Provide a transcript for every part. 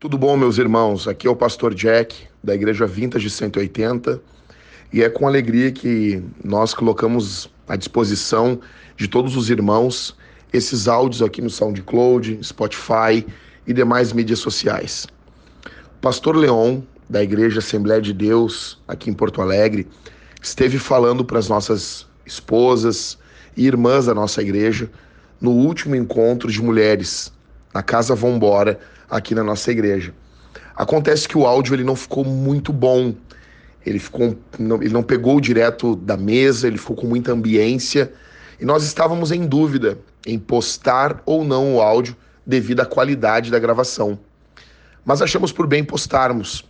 Tudo bom, meus irmãos? Aqui é o pastor Jack, da Igreja Vintage 180, e é com alegria que nós colocamos à disposição de todos os irmãos esses áudios aqui no SoundCloud, Spotify e demais mídias sociais. pastor Leon, da Igreja Assembleia de Deus, aqui em Porto Alegre, esteve falando para as nossas esposas e irmãs da nossa igreja no último encontro de mulheres, na Casa Vambora, aqui na nossa igreja. Acontece que o áudio ele não ficou muito bom. Ele ficou, não, ele não pegou direto da mesa, ele ficou com muita ambiência e nós estávamos em dúvida em postar ou não o áudio devido à qualidade da gravação. Mas achamos por bem postarmos.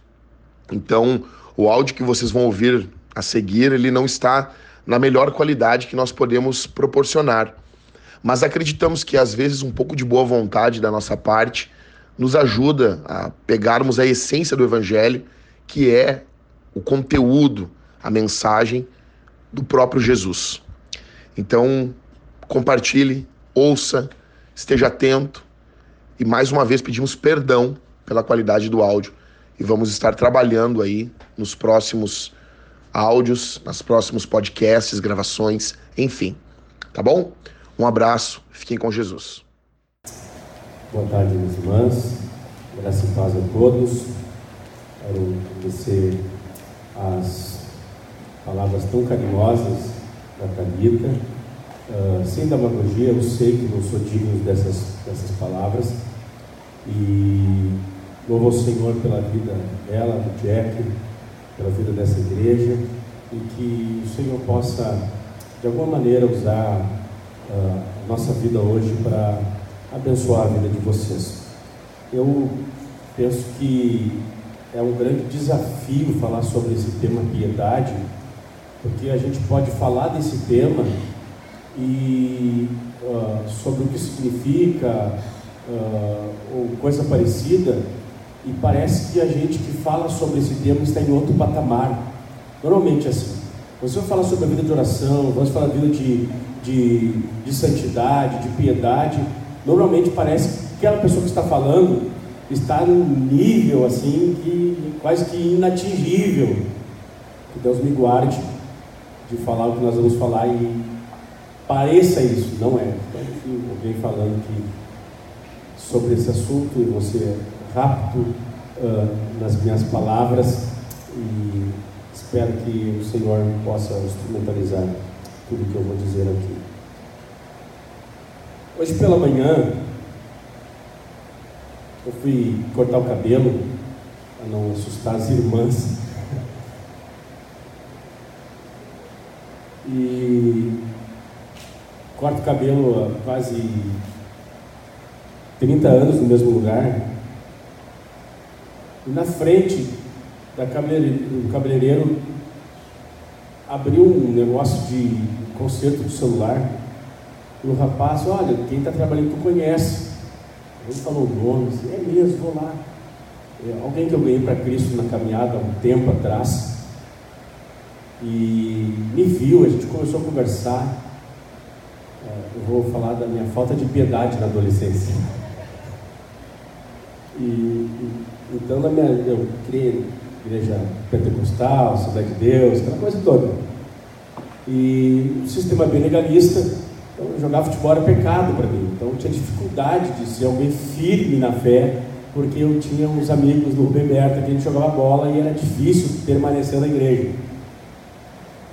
Então, o áudio que vocês vão ouvir a seguir, ele não está na melhor qualidade que nós podemos proporcionar. Mas acreditamos que às vezes um pouco de boa vontade da nossa parte nos ajuda a pegarmos a essência do Evangelho, que é o conteúdo, a mensagem do próprio Jesus. Então, compartilhe, ouça, esteja atento e mais uma vez pedimos perdão pela qualidade do áudio e vamos estar trabalhando aí nos próximos áudios, nos próximos podcasts, gravações, enfim. Tá bom? Um abraço, fiquem com Jesus. Boa tarde, minhas irmãs. Graça e paz a todos. Quero agradecer as palavras tão carinhosas da Thalita. Uh, sem demagogia, eu sei que não sou digno dessas, dessas palavras. E louvo ao Senhor pela vida dela, do Jack, pela vida dessa igreja. E que o Senhor possa, de alguma maneira, usar uh, a nossa vida hoje para abençoar a vida de vocês. Eu penso que é um grande desafio falar sobre esse tema piedade, porque a gente pode falar desse tema e uh, sobre o que significa uh, ou coisa parecida e parece que a gente que fala sobre esse tema está em outro patamar. Normalmente é assim. Você vai falar sobre a vida de oração, vamos falar da vida de, de, de santidade, de piedade, Normalmente parece que aquela pessoa que está falando está num nível assim que quase que inatingível. Que Deus me guarde de falar o que nós vamos falar e pareça isso, não é. Então, enfim, alguém falando que sobre esse assunto e você rápido uh, nas minhas palavras e espero que o Senhor possa instrumentalizar tudo que eu vou dizer aqui. Hoje pela manhã, eu fui cortar o cabelo para não assustar as irmãs. E corto o cabelo há quase 30 anos no mesmo lugar. E na frente da do cabeleireiro abriu um negócio de conserto do celular. O rapaz, olha, quem está trabalhando tu conhece. Ele falou o nome, disse, é mesmo, vou lá. É, alguém que eu ganhei para Cristo na caminhada há um tempo atrás. E me viu, a gente começou a conversar. É, eu vou falar da minha falta de piedade na adolescência. E, e então na minha, eu criei igreja pentecostal, cidade de Deus, aquela coisa toda. E o sistema bem legalista, então, jogar futebol era pecado para mim. Então, eu tinha dificuldade de ser alguém firme na fé, porque eu tinha uns amigos do Rubem Berta que a gente jogava bola e era difícil permanecer na igreja.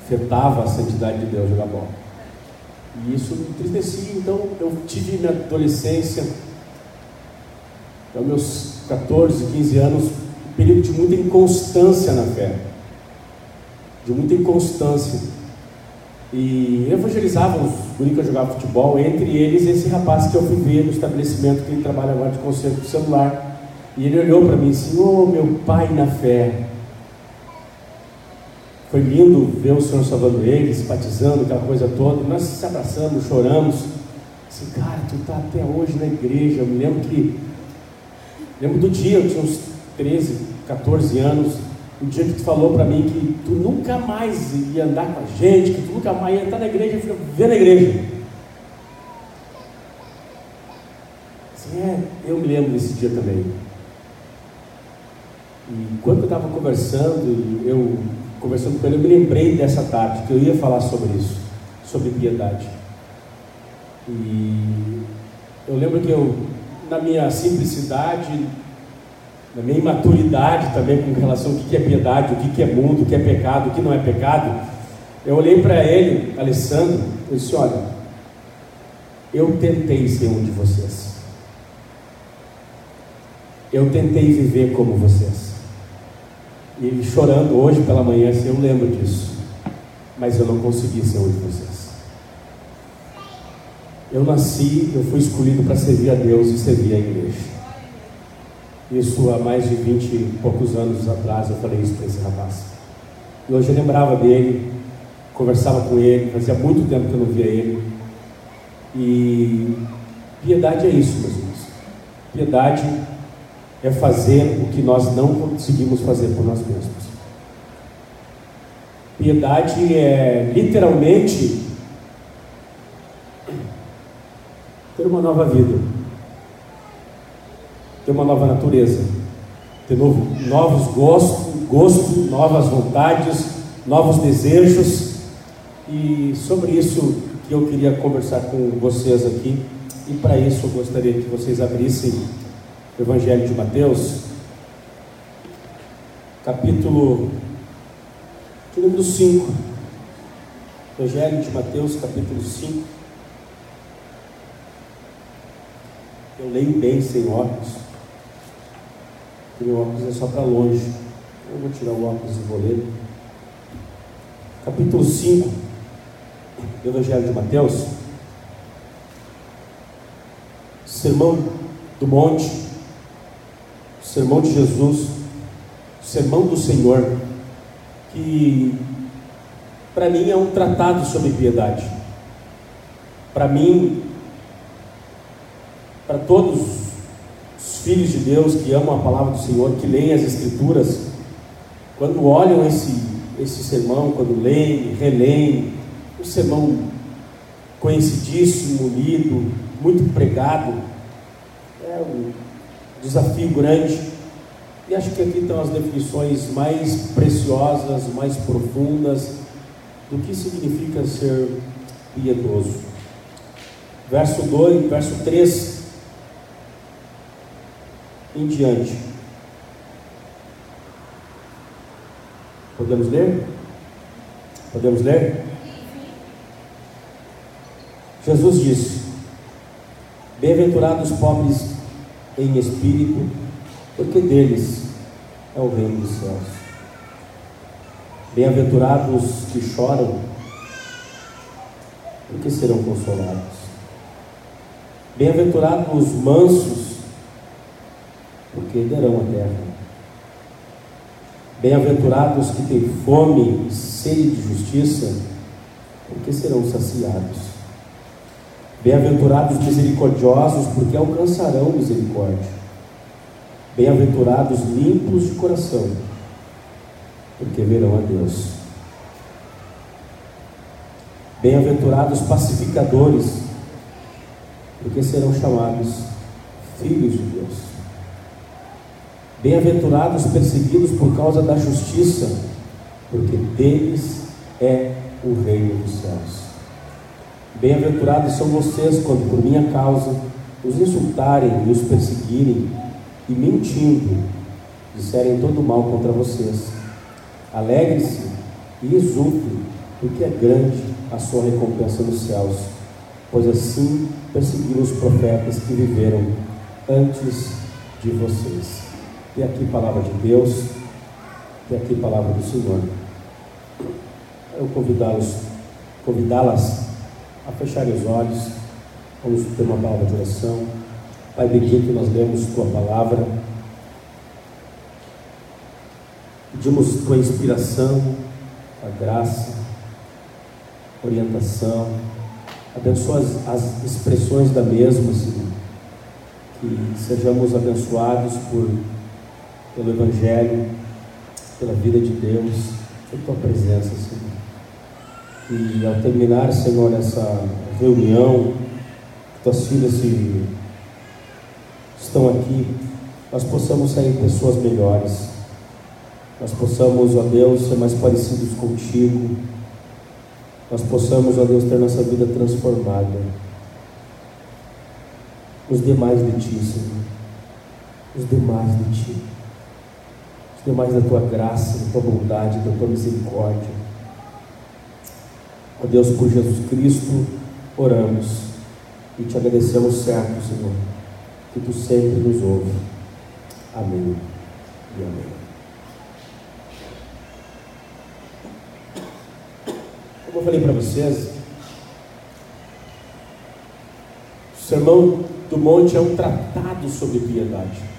Afetava a santidade de Deus jogar bola. E isso me entristecia. Então, eu tive minha adolescência, até meus 14, 15 anos, um período de muita inconstância na fé. De muita inconstância e evangelizava os guris que jogavam futebol, entre eles esse rapaz que eu fui ver no estabelecimento que ele trabalha agora de conserto do celular. E ele olhou para mim assim, ô oh, meu pai na fé. Foi lindo ver o Senhor salvando ele, simpatizando, aquela coisa toda. E nós se abraçamos, choramos. Assim, cara, tu está até hoje na igreja. Eu me lembro que. Lembro do dia, eu tinha uns 13, 14 anos o dia que tu falou para mim que tu nunca mais ia andar com a gente, que tu nunca mais ia estar na igreja, eu falei, vê na igreja. Assim, é, eu me lembro desse dia também. E quando eu estava conversando, eu conversando com ele, eu me lembrei dessa tarde, que eu ia falar sobre isso, sobre piedade. E eu lembro que eu, na minha simplicidade, na minha imaturidade também com relação ao que é piedade, o que é mundo, o que é pecado, o que não é pecado, eu olhei para ele, Alessandro, e disse: Olha, eu tentei ser um de vocês. Eu tentei viver como vocês. E ele chorando hoje pela manhã, assim, eu lembro disso. Mas eu não consegui ser um de vocês. Eu nasci, eu fui escolhido para servir a Deus e servir a igreja. Isso há mais de vinte e poucos anos atrás eu falei isso para esse rapaz. E hoje eu lembrava dele, conversava com ele, fazia muito tempo que eu não via ele. E piedade é isso, meus irmãos. Piedade é fazer o que nós não conseguimos fazer por nós mesmos. Piedade é literalmente ter uma nova vida, ter uma nova natureza, ter novo, novos gostos, gosto, novas vontades, novos desejos. E sobre isso que eu queria conversar com vocês aqui. E para isso eu gostaria que vocês abrissem Evangelho de Mateus, capítulo de número 5. Evangelho de Mateus, capítulo 5. Eu leio bem sem óculos, porque meu óculos é só para longe. Eu vou tirar o óculos e vou ler. Capítulo 5 do Evangelho de Mateus. Sermão do Monte sermão de Jesus, sermão do Senhor, que para mim é um tratado sobre piedade. Para mim, para todos os filhos de Deus que amam a palavra do Senhor, que leem as Escrituras, quando olham esse, esse sermão, quando leem, releem, um sermão conhecidíssimo, lido, muito pregado, é um desafio grande. E acho que aqui estão as definições mais preciosas, mais profundas do que significa ser piedoso. Verso 2, verso 3 em diante. Podemos ler? Podemos ler? Jesus disse: Bem-aventurados os pobres em espírito, porque deles é o reino dos céus. Bem-aventurados que choram, porque serão consolados. Bem-aventurados os mansos, porque herdarão a terra. Bem-aventurados que têm fome e sede de justiça, porque serão saciados. Bem-aventurados misericordiosos, porque alcançarão misericórdia. Bem-aventurados limpos de coração, porque verão a Deus. Bem-aventurados pacificadores, porque serão chamados filhos de Deus. Bem-aventurados perseguidos por causa da justiça, porque deles é o reino dos céus. Bem-aventurados são vocês quando por minha causa os insultarem e os perseguirem e mentindo disserem todo mal contra vocês. Alegre-se e exultem, porque é grande a sua recompensa nos céus, pois assim perseguiram os profetas que viveram antes de vocês. E aqui palavra de Deus, e aqui palavra do Senhor. Eu convidá-los, convidá-las a fechar os olhos. Vamos ter uma palavra de oração. Pai bendito, nós lemos tua palavra. Pedimos tua inspiração, a graça, orientação. Abençoa as, as expressões da mesma, Senhor. Que sejamos abençoados por, pelo Evangelho, pela vida de Deus, por tua presença, Senhor. E ao terminar, Senhor, essa reunião, tuas filhas se, estão aqui, nós possamos sair pessoas melhores, nós possamos, ó Deus, ser mais parecidos contigo, nós possamos, ó Deus, ter nossa vida transformada. Os demais de Ti, Senhor. Os demais de Ti. Os demais da Tua graça, da Tua bondade, da Tua misericórdia. Ó Deus, por Jesus Cristo, oramos e te agradecemos certo, Senhor, que Tu sempre nos ouve. Amém e amém. Como eu falei para vocês, o Sermão do Monte é um tratado sobre piedade.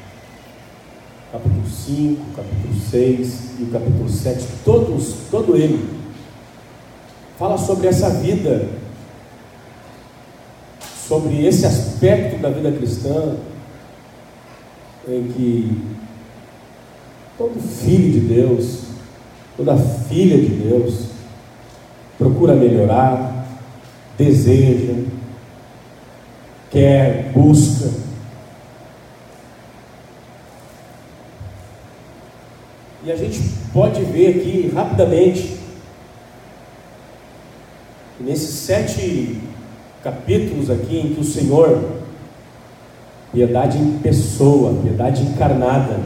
Capítulo 5, capítulo 6 e o capítulo 7, todos, todo ele fala sobre essa vida, sobre esse aspecto da vida cristã, em que todo filho de Deus, toda filha de Deus, procura melhorar, deseja, quer, busca. E a gente pode ver aqui rapidamente, nesses sete capítulos aqui em que o Senhor, piedade em pessoa, piedade encarnada,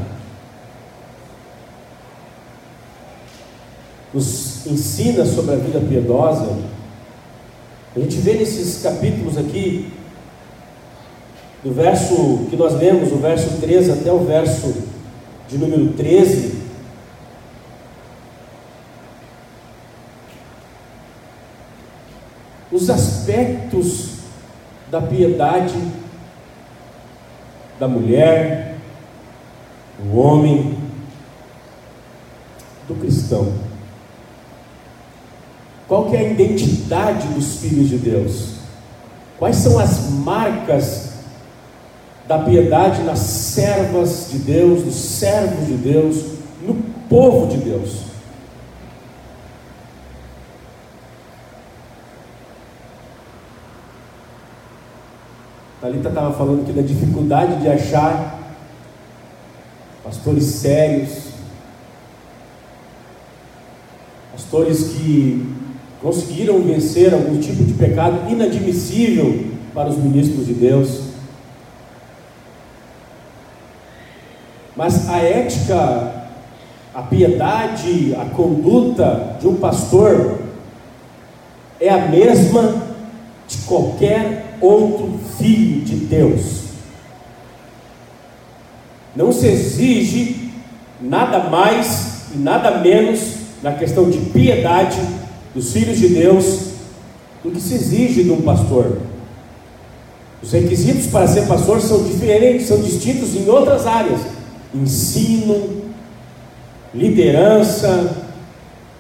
nos ensina sobre a vida piedosa, a gente vê nesses capítulos aqui, do verso que nós lemos, o verso 13 até o verso de número 13, os aspectos da piedade da mulher, do homem, do cristão. Qual é a identidade dos filhos de Deus? Quais são as marcas da piedade nas servas de Deus, nos servos de Deus, no povo de Deus? Talita estava falando aqui da dificuldade de achar pastores sérios, pastores que conseguiram vencer algum tipo de pecado inadmissível para os ministros de Deus. Mas a ética, a piedade, a conduta de um pastor é a mesma de qualquer outro filho de Deus. Não se exige nada mais e nada menos na questão de piedade dos filhos de Deus do que se exige de um pastor. Os requisitos para ser pastor são diferentes, são distintos em outras áreas: ensino, liderança,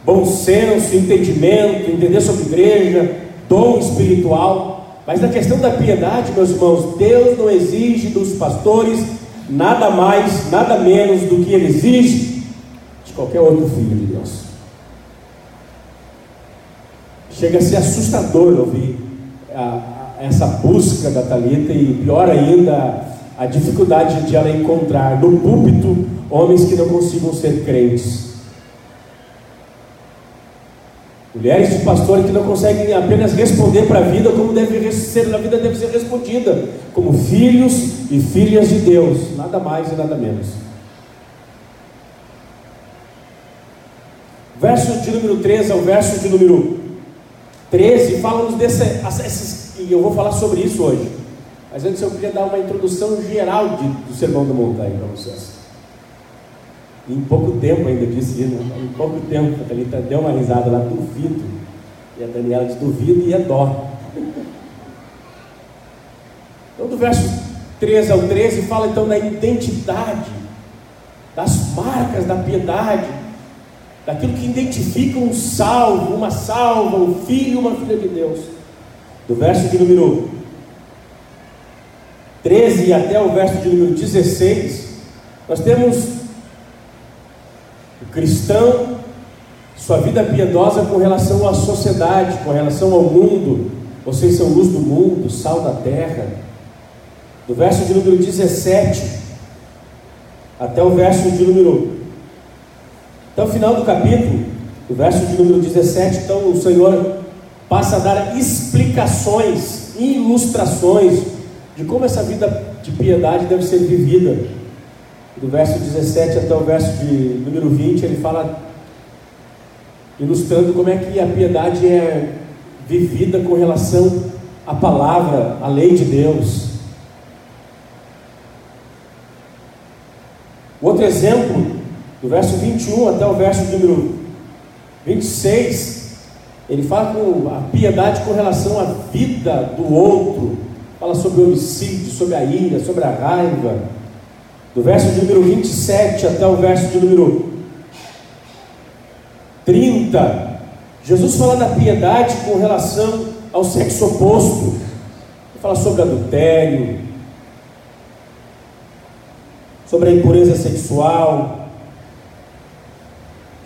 bom senso, entendimento, entender sobre igreja, dom espiritual. Mas na questão da piedade, meus irmãos, Deus não exige dos pastores nada mais, nada menos do que ele exige de qualquer outro filho de Deus. Chega a ser assustador ouvir a, a, essa busca da Talita e pior ainda a dificuldade de ela encontrar no púlpito homens que não consigam ser crentes. Mulheres de pastor que não conseguem apenas responder para a vida como deve ser, a vida deve ser respondida, como filhos e filhas de Deus, nada mais e nada menos. Verso de número 13 ao verso de número 13 fala-nos dessas, e eu vou falar sobre isso hoje. Mas antes eu queria dar uma introdução geral de, do Sermão da Montanha para vocês. Em pouco tempo ainda disse, né? em pouco tempo, a Thalita deu uma risada lá, duvido. E a Daniela disse, duvido e é dó. Então do verso 13 ao 13 fala então da identidade, das marcas da piedade, daquilo que identifica um salvo, uma salva, um filho, uma filha de Deus. Do verso de número 13 até o verso de número 16, nós temos cristão, sua vida piedosa com relação à sociedade, com relação ao mundo. Vocês são luz do mundo, sal da terra. Do verso de número 17 até o verso de número Até o final do capítulo, o verso de número 17, então o Senhor passa a dar explicações, ilustrações de como essa vida de piedade deve ser vivida. Do verso 17 até o verso de número 20, ele fala, ilustrando como é que a piedade é vivida com relação à palavra, à lei de Deus. Outro exemplo, do verso 21 até o verso número 26, ele fala com a piedade com relação à vida do outro, fala sobre o homicídio, sobre a ira, sobre a raiva. Do verso de número 27 até o verso de número 30, Jesus fala da piedade com relação ao sexo oposto. Ele fala sobre adultério, sobre a impureza sexual,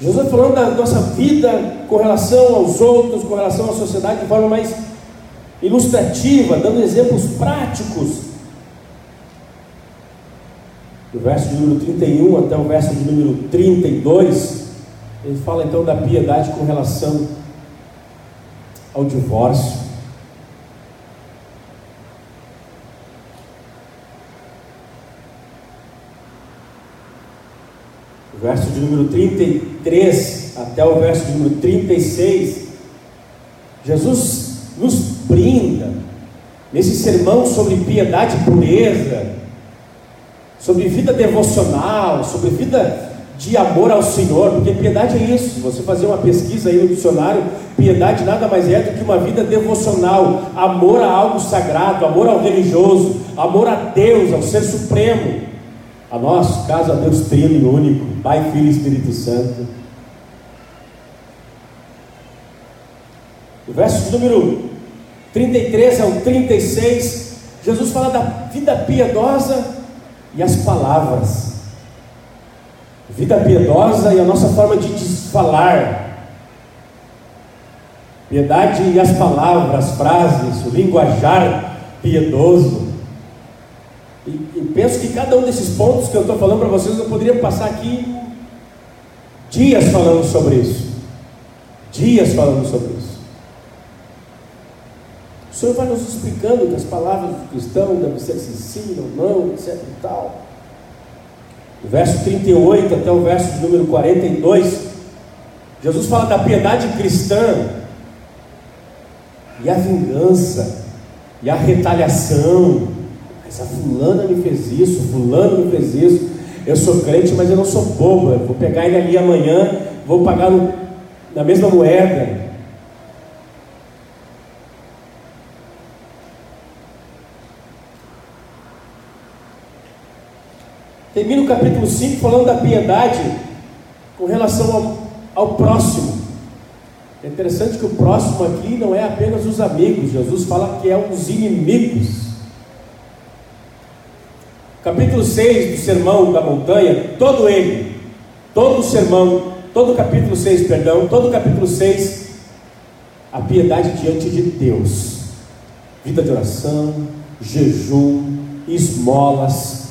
Jesus falando da nossa vida com relação aos outros, com relação à sociedade, de forma mais ilustrativa, dando exemplos práticos. Do verso de número 31 até o verso de número 32, ele fala então da piedade com relação ao divórcio. verso de número 33 até o verso de número 36, Jesus nos brinda nesse sermão sobre piedade e pureza, sobre vida devocional, sobre vida de amor ao Senhor, porque piedade é isso. Você fazer uma pesquisa aí no dicionário, piedade nada mais é do que uma vida devocional, amor a algo sagrado, amor ao religioso, amor a Deus, ao Ser Supremo. A nós, caso a Deus trino e único, Pai, Filho e Espírito Santo. O verso número 33 ao 36, Jesus fala da vida piedosa e as palavras. Vida piedosa e a nossa forma de desfalar. Piedade e as palavras, as frases, o linguajar piedoso. E, e, penso que cada um desses pontos que eu estou falando para vocês, eu poderia passar aqui dias falando sobre isso. Dias falando sobre isso. O Senhor vai nos explicando que as palavras do cristão devem ser se sim ou não, etc e tal. O verso 38 até o verso número 42, Jesus fala da piedade cristã e a vingança e a retaliação essa fulana me fez isso, fulano me fez isso. Eu sou crente, mas eu não sou bobo. Eu vou pegar ele ali amanhã, vou pagar no, na mesma moeda. Termina o capítulo 5 falando da piedade com relação ao, ao próximo. É interessante que o próximo aqui não é apenas os amigos, Jesus fala que é os inimigos capítulo 6 do Sermão da Montanha, todo ele, todo o sermão, todo o capítulo 6, perdão, todo o capítulo 6, a piedade diante de Deus, vida de oração, jejum, esmolas.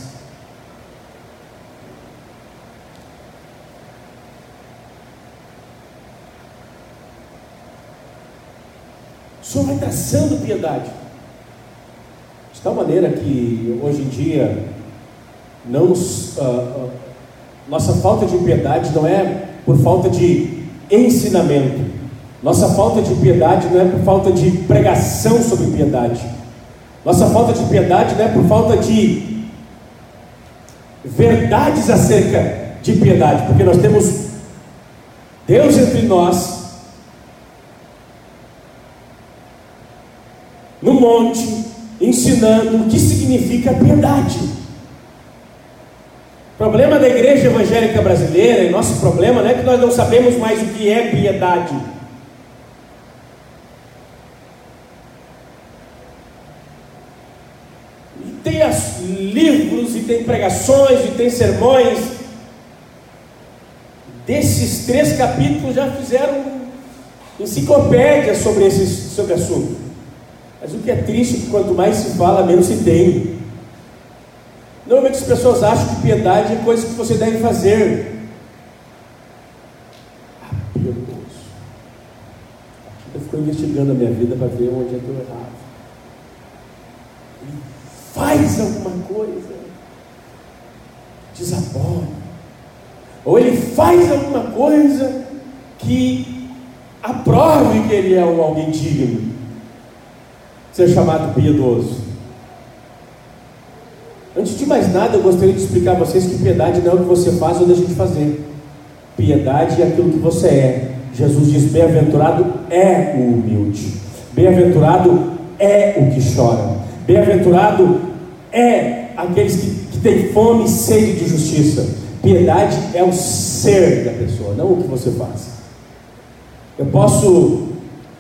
O Senhor vai traçando piedade. De tal maneira que hoje em dia não nos, uh, uh, nossa falta de piedade não é por falta de ensinamento. Nossa falta de piedade não é por falta de pregação sobre piedade. Nossa falta de piedade não é por falta de verdades acerca de piedade, porque nós temos Deus entre nós, no monte, ensinando o que significa piedade. O problema da igreja evangélica brasileira, e nosso problema, não é que nós não sabemos mais o que é piedade. E tem as, livros, e tem pregações, e tem sermões. Desses três capítulos já fizeram enciclopédia sobre esse sobre assunto. Mas o que é triste é que quanto mais se fala, menos se tem. Normalmente as pessoas acham que piedade é coisa que você deve fazer. Ah, piedoso. Eu fico investigando a minha vida para ver onde eu estou. Ele faz alguma coisa, desabora. Ou ele faz alguma coisa que aprove que ele é um alguém digno. Ser chamado piedoso. Antes de mais nada, eu gostaria de explicar a vocês que piedade não é o que você faz ou deixa de fazer. Piedade é aquilo que você é. Jesus diz: Bem-aventurado é o humilde, bem-aventurado é o que chora, bem-aventurado é aqueles que, que têm fome e sede de justiça. Piedade é o ser da pessoa, não o que você faz. Eu posso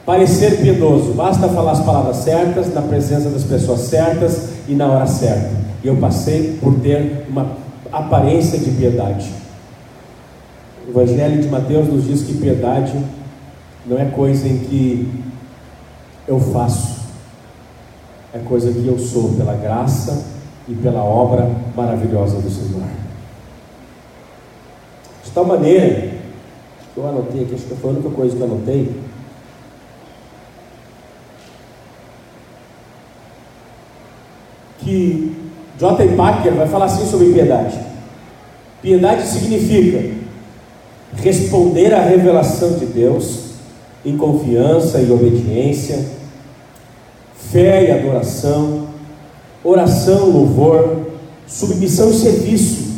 parecer piedoso, basta falar as palavras certas, na presença das pessoas certas e na hora certa. E eu passei por ter uma aparência de piedade. O Evangelho de Mateus nos diz que piedade não é coisa em que eu faço, é coisa que eu sou pela graça e pela obra maravilhosa do Senhor. De tal maneira, eu anotei aqui, acho que foi a única coisa que eu anotei. Que J. Packer vai falar assim sobre piedade. Piedade significa responder à revelação de Deus em confiança e obediência, fé e adoração, oração, louvor, submissão e serviço.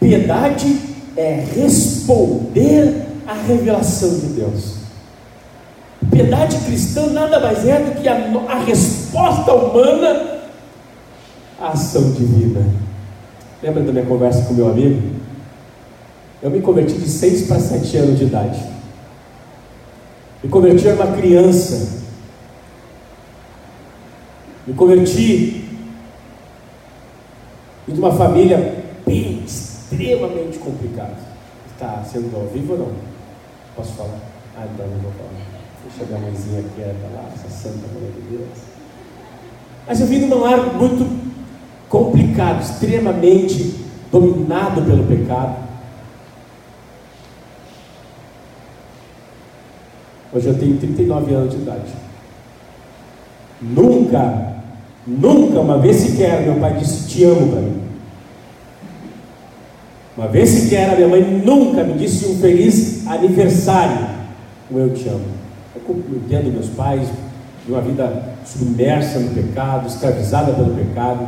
Piedade é responder à revelação de Deus. Piedade cristã nada mais é do que a, a resposta humana à ação divina. Lembra da minha conversa com meu amigo? Eu me converti de 6 para 7 anos de idade. Me converti a uma criança. Me converti de uma família bem, extremamente complicada. Está sendo ao vivo ou não? Posso falar? Ah, então não vou falar. Deixa a mãezinha quieta lá, essa santa mulher de Deus. Mas eu vim de um lar muito complicado, extremamente dominado pelo pecado. Hoje eu tenho 39 anos de idade. Nunca, nunca, uma vez sequer, meu pai disse te amo para mim. Uma vez sequer, a minha mãe nunca me disse um feliz aniversário. O eu te amo. Eu entendo meus pais de uma vida submersa no pecado, escravizada pelo pecado.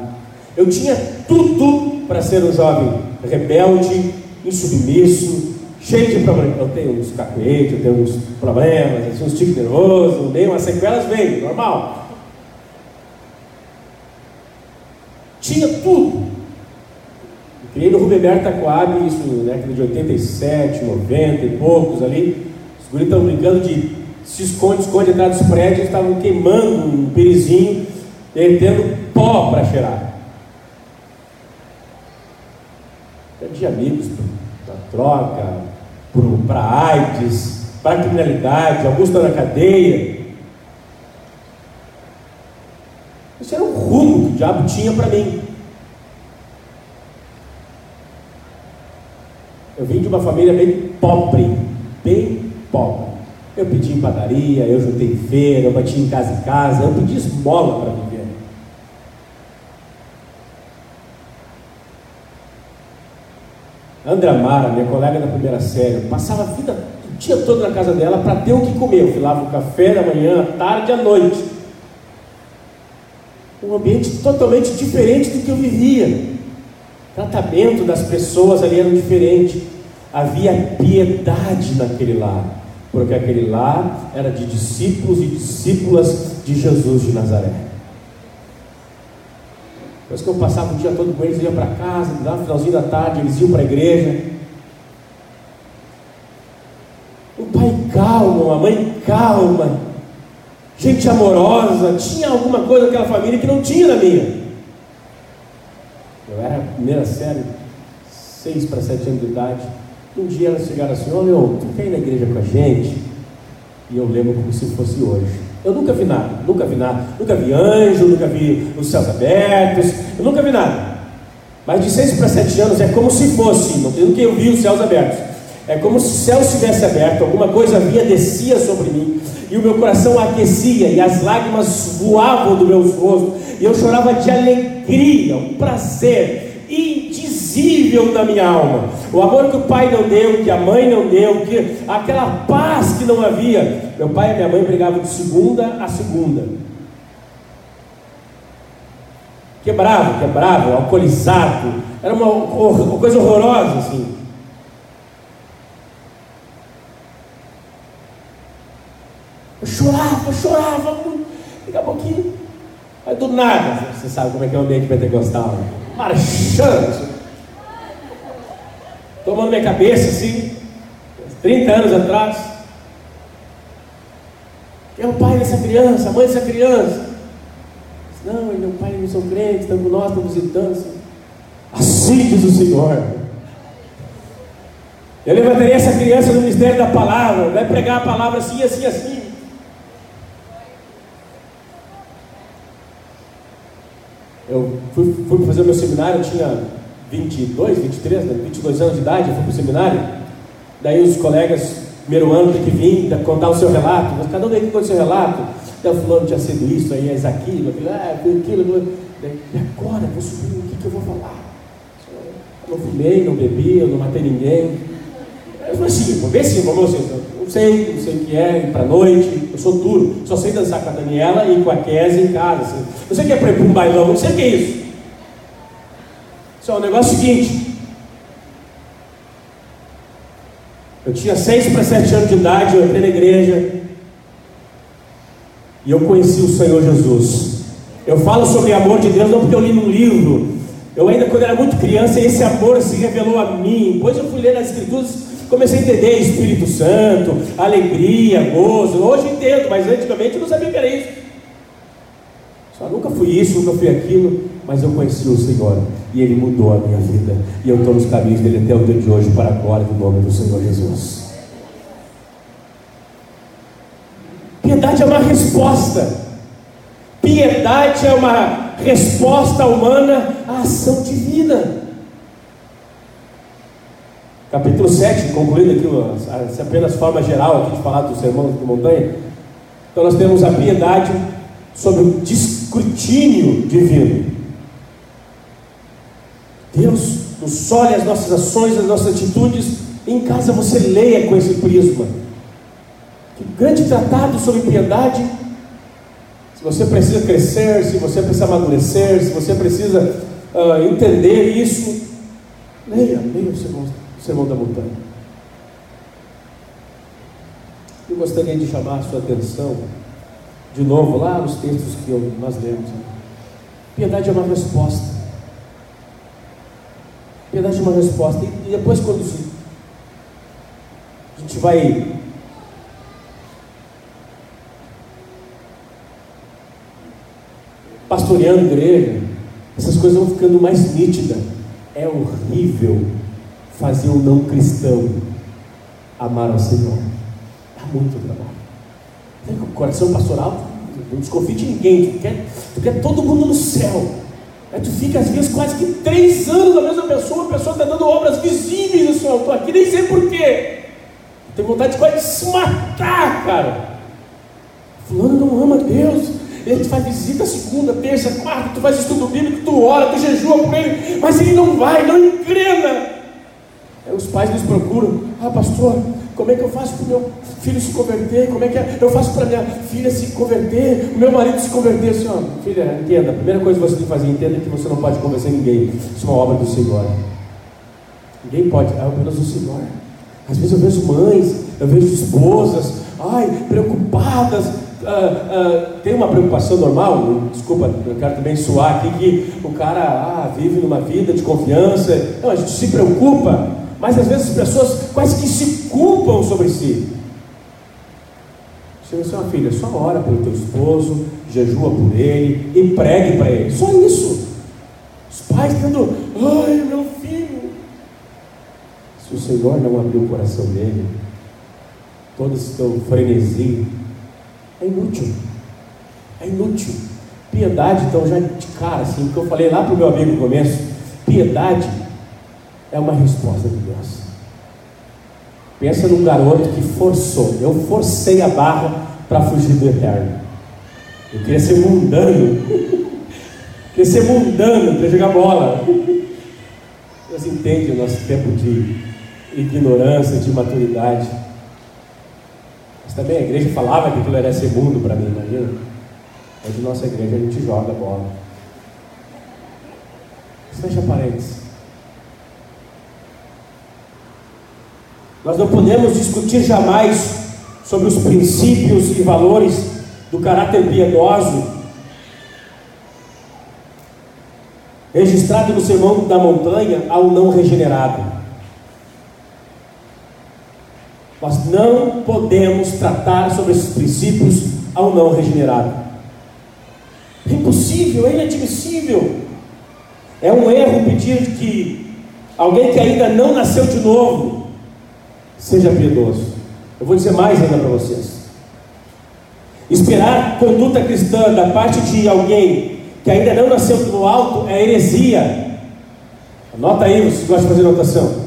Eu tinha tudo para ser um jovem rebelde, insubmisso, cheio de problemas. Eu tenho uns cacuetes, eu tenho uns problemas, assim, uns ticos nervosos, nem umas sequelas vem, normal. Tinha tudo. Eu criei no Rubemberto Taquabe, isso na década de 87, 90 e poucos ali. Os guris estão brincando de se esconde, esconde atrás dos prédios, estavam queimando um perizinho, tendo pó para cheirar. Perdi amigos para troca, para AIDS, para criminalidade, alguns estão na cadeia. Esse era o rumo que o diabo tinha para mim. Eu vim de uma família bem pobre, bem pobre. Eu pedi em padaria, eu juntei feira, eu bati em casa em casa, eu pedi esmola para viver. Andramara, minha colega da primeira série, passava a vida, o dia todo na casa dela para ter o que comer. Eu filava o café da manhã, à tarde à noite. Um ambiente totalmente diferente do que eu vivia. O tratamento das pessoas ali era diferente. Havia piedade naquele lar, porque aquele lar era de discípulos e discípulas de Jesus de Nazaré. Depois que eu passava o dia todo com eles, eu ia para casa, no finalzinho da tarde, eles iam para a igreja. Um pai calmo, uma mãe calma, gente amorosa, tinha alguma coisa naquela família que não tinha na minha. Eu era primeira série, seis para sete anos de idade. Um dia elas chegaram assim, ô meu, tu ir na igreja com a gente? E eu lembro como se fosse hoje. Eu nunca vi nada, nunca vi nada. Nunca vi anjo, nunca vi os céus abertos, eu nunca vi nada. Mas de seis para sete anos é como se fosse, não tem que eu vi os céus abertos. É como se o céu estivesse aberto, alguma coisa vinha, descia sobre mim, e o meu coração aquecia, e as lágrimas voavam do meu rosto, e eu chorava de alegria, um prazer indizível na minha alma. O amor que o pai não deu, que a mãe não deu, que aquela paz que não havia. Meu pai e minha mãe brigavam de segunda a segunda. Quebrava, quebrava, alcoolizado. Era uma, uma coisa horrorosa assim. Eu chorava, chorava, daqui a pouquinho. Aí do nada, você sabe como é que é o ambiente pentecostal, né? marchando, tomando minha cabeça assim, 30 anos atrás. É o pai dessa criança, a mãe dessa criança? Não, o pai não são crentes, estão com nós, estamos visitando. Assim. assim diz o Senhor. Eu levantaria essa criança no ministério da palavra, vai pregar a palavra assim, assim, assim. Eu fui, fui fazer o meu seminário, eu tinha 22, 23, 22 anos de idade, eu fui para o seminário. Daí os colegas, primeiro ano, tem que vir contar o seu relato. Mas cada um tem que contar o seu relato. Então, fulano tinha sido isso, aí é aquilo, aquilo, ah, aquilo, aquilo. Daí, e agora, vou subir, o que, que eu vou falar? Eu não fumei, não bebi, eu não matei ninguém. Eu falei assim, vou ver sim, vamos assim, não sei, não sei o que é, ir para noite, eu sou duro, só sei dançar com a Daniela e com a Kézia em casa. Assim. Não sei o que é ir para um bailão, não sei o que é isso. Só o negócio é o seguinte. Eu tinha seis para sete anos de idade, eu entrei na igreja e eu conheci o Senhor Jesus. Eu falo sobre amor de Deus não porque eu li num livro. Eu ainda quando era muito criança, esse amor se revelou a mim. Depois eu fui ler nas escrituras, comecei a entender Espírito Santo, alegria, gozo. Hoje entendo, mas antigamente eu não sabia o que era isso. Só nunca fui isso, nunca fui aquilo, mas eu conheci o Senhor e Ele mudou a minha vida. E eu estou nos caminhos dele até o dia de hoje, para a glória do nome do Senhor Jesus. Piedade é uma resposta. Piedade é uma resposta humana à ação divina. Capítulo 7, concluindo aqui, apenas forma geral aqui de falar do sermão de montanha. Então nós temos a piedade sobre o escrutínio divino. Deus nos olha as nossas ações, as nossas atitudes. Em casa você leia com esse prisma. Que grande tratado sobre piedade. Se você precisa crescer, se você precisa amadurecer, se você precisa uh, entender isso, leia, leia o sermão, o sermão da montanha. Eu gostaria de chamar a sua atenção de novo lá nos textos que eu, nós lemos. Piedade é uma resposta. É uma resposta. E, depois, quando a gente vai pastoreando a igreja, essas coisas vão ficando mais nítidas. É horrível fazer um não cristão amar ao Senhor. Dá muito trabalho. O coração pastoral, não desconfie de ninguém, tu quer, tu quer todo mundo no céu. Aí tu fica às vezes quase que três anos a mesma pessoa, a pessoa está dando obras visíveis no céu, estou aqui, nem sei porquê. Tem vontade de quase se matar, cara. Fulano não ama Deus. Ele faz visita segunda, terça, quarta, tu faz estudo bíblico, tu ora, tu jejua por ele, mas ele não vai, não engrena. Aí os pais nos procuram, ah pastor, como é que eu faço para o meu filho se converter? Como é que eu faço para minha filha se converter? O meu marido se converter? Ó, filha, entenda. A primeira coisa que você tem que fazer, entenda que você não pode convencer ninguém. Isso é uma obra do Senhor. Ninguém pode, é apenas o Senhor. Às vezes eu vejo mães, eu vejo esposas, ai, preocupadas. Ah, ah, tem uma preocupação normal, desculpa, eu quero também suar aqui que o cara ah, vive numa vida de confiança. Não, a gente se preocupa, mas às vezes as pessoas quase que se culpam sobre si. Você é uma filha, só ora pelo teu esposo, jejua por ele e pregue para ele. Só isso. Os pais tendo, ai meu filho. Se o Senhor não abrir o coração dele, todo esse teu frenesi é inútil. É inútil. Piedade, então, já de cara, assim, que eu falei lá para o meu amigo no começo, piedade é uma resposta de Deus. Pensa num garoto que forçou. Eu forcei a barra para fugir do eterno. Eu queria ser mundano. queria ser mundano para jogar bola. Deus entende o nosso tempo de ignorância, de maturidade. Mas também a igreja falava que aquilo era ser mundo para mim, imagina? Hoje nossa igreja a gente joga bola. Fecha parênteses. Nós não podemos discutir jamais sobre os princípios e valores do caráter piedoso registrado no Sermão da Montanha ao não regenerado. Nós não podemos tratar sobre esses princípios ao não regenerado. É impossível, é inadmissível. É um erro pedir que alguém que ainda não nasceu de novo seja piedoso. Eu vou dizer mais ainda para vocês. Esperar conduta cristã da parte de alguém que ainda não nasceu no alto é heresia. Anota aí, você gosta de fazer anotação.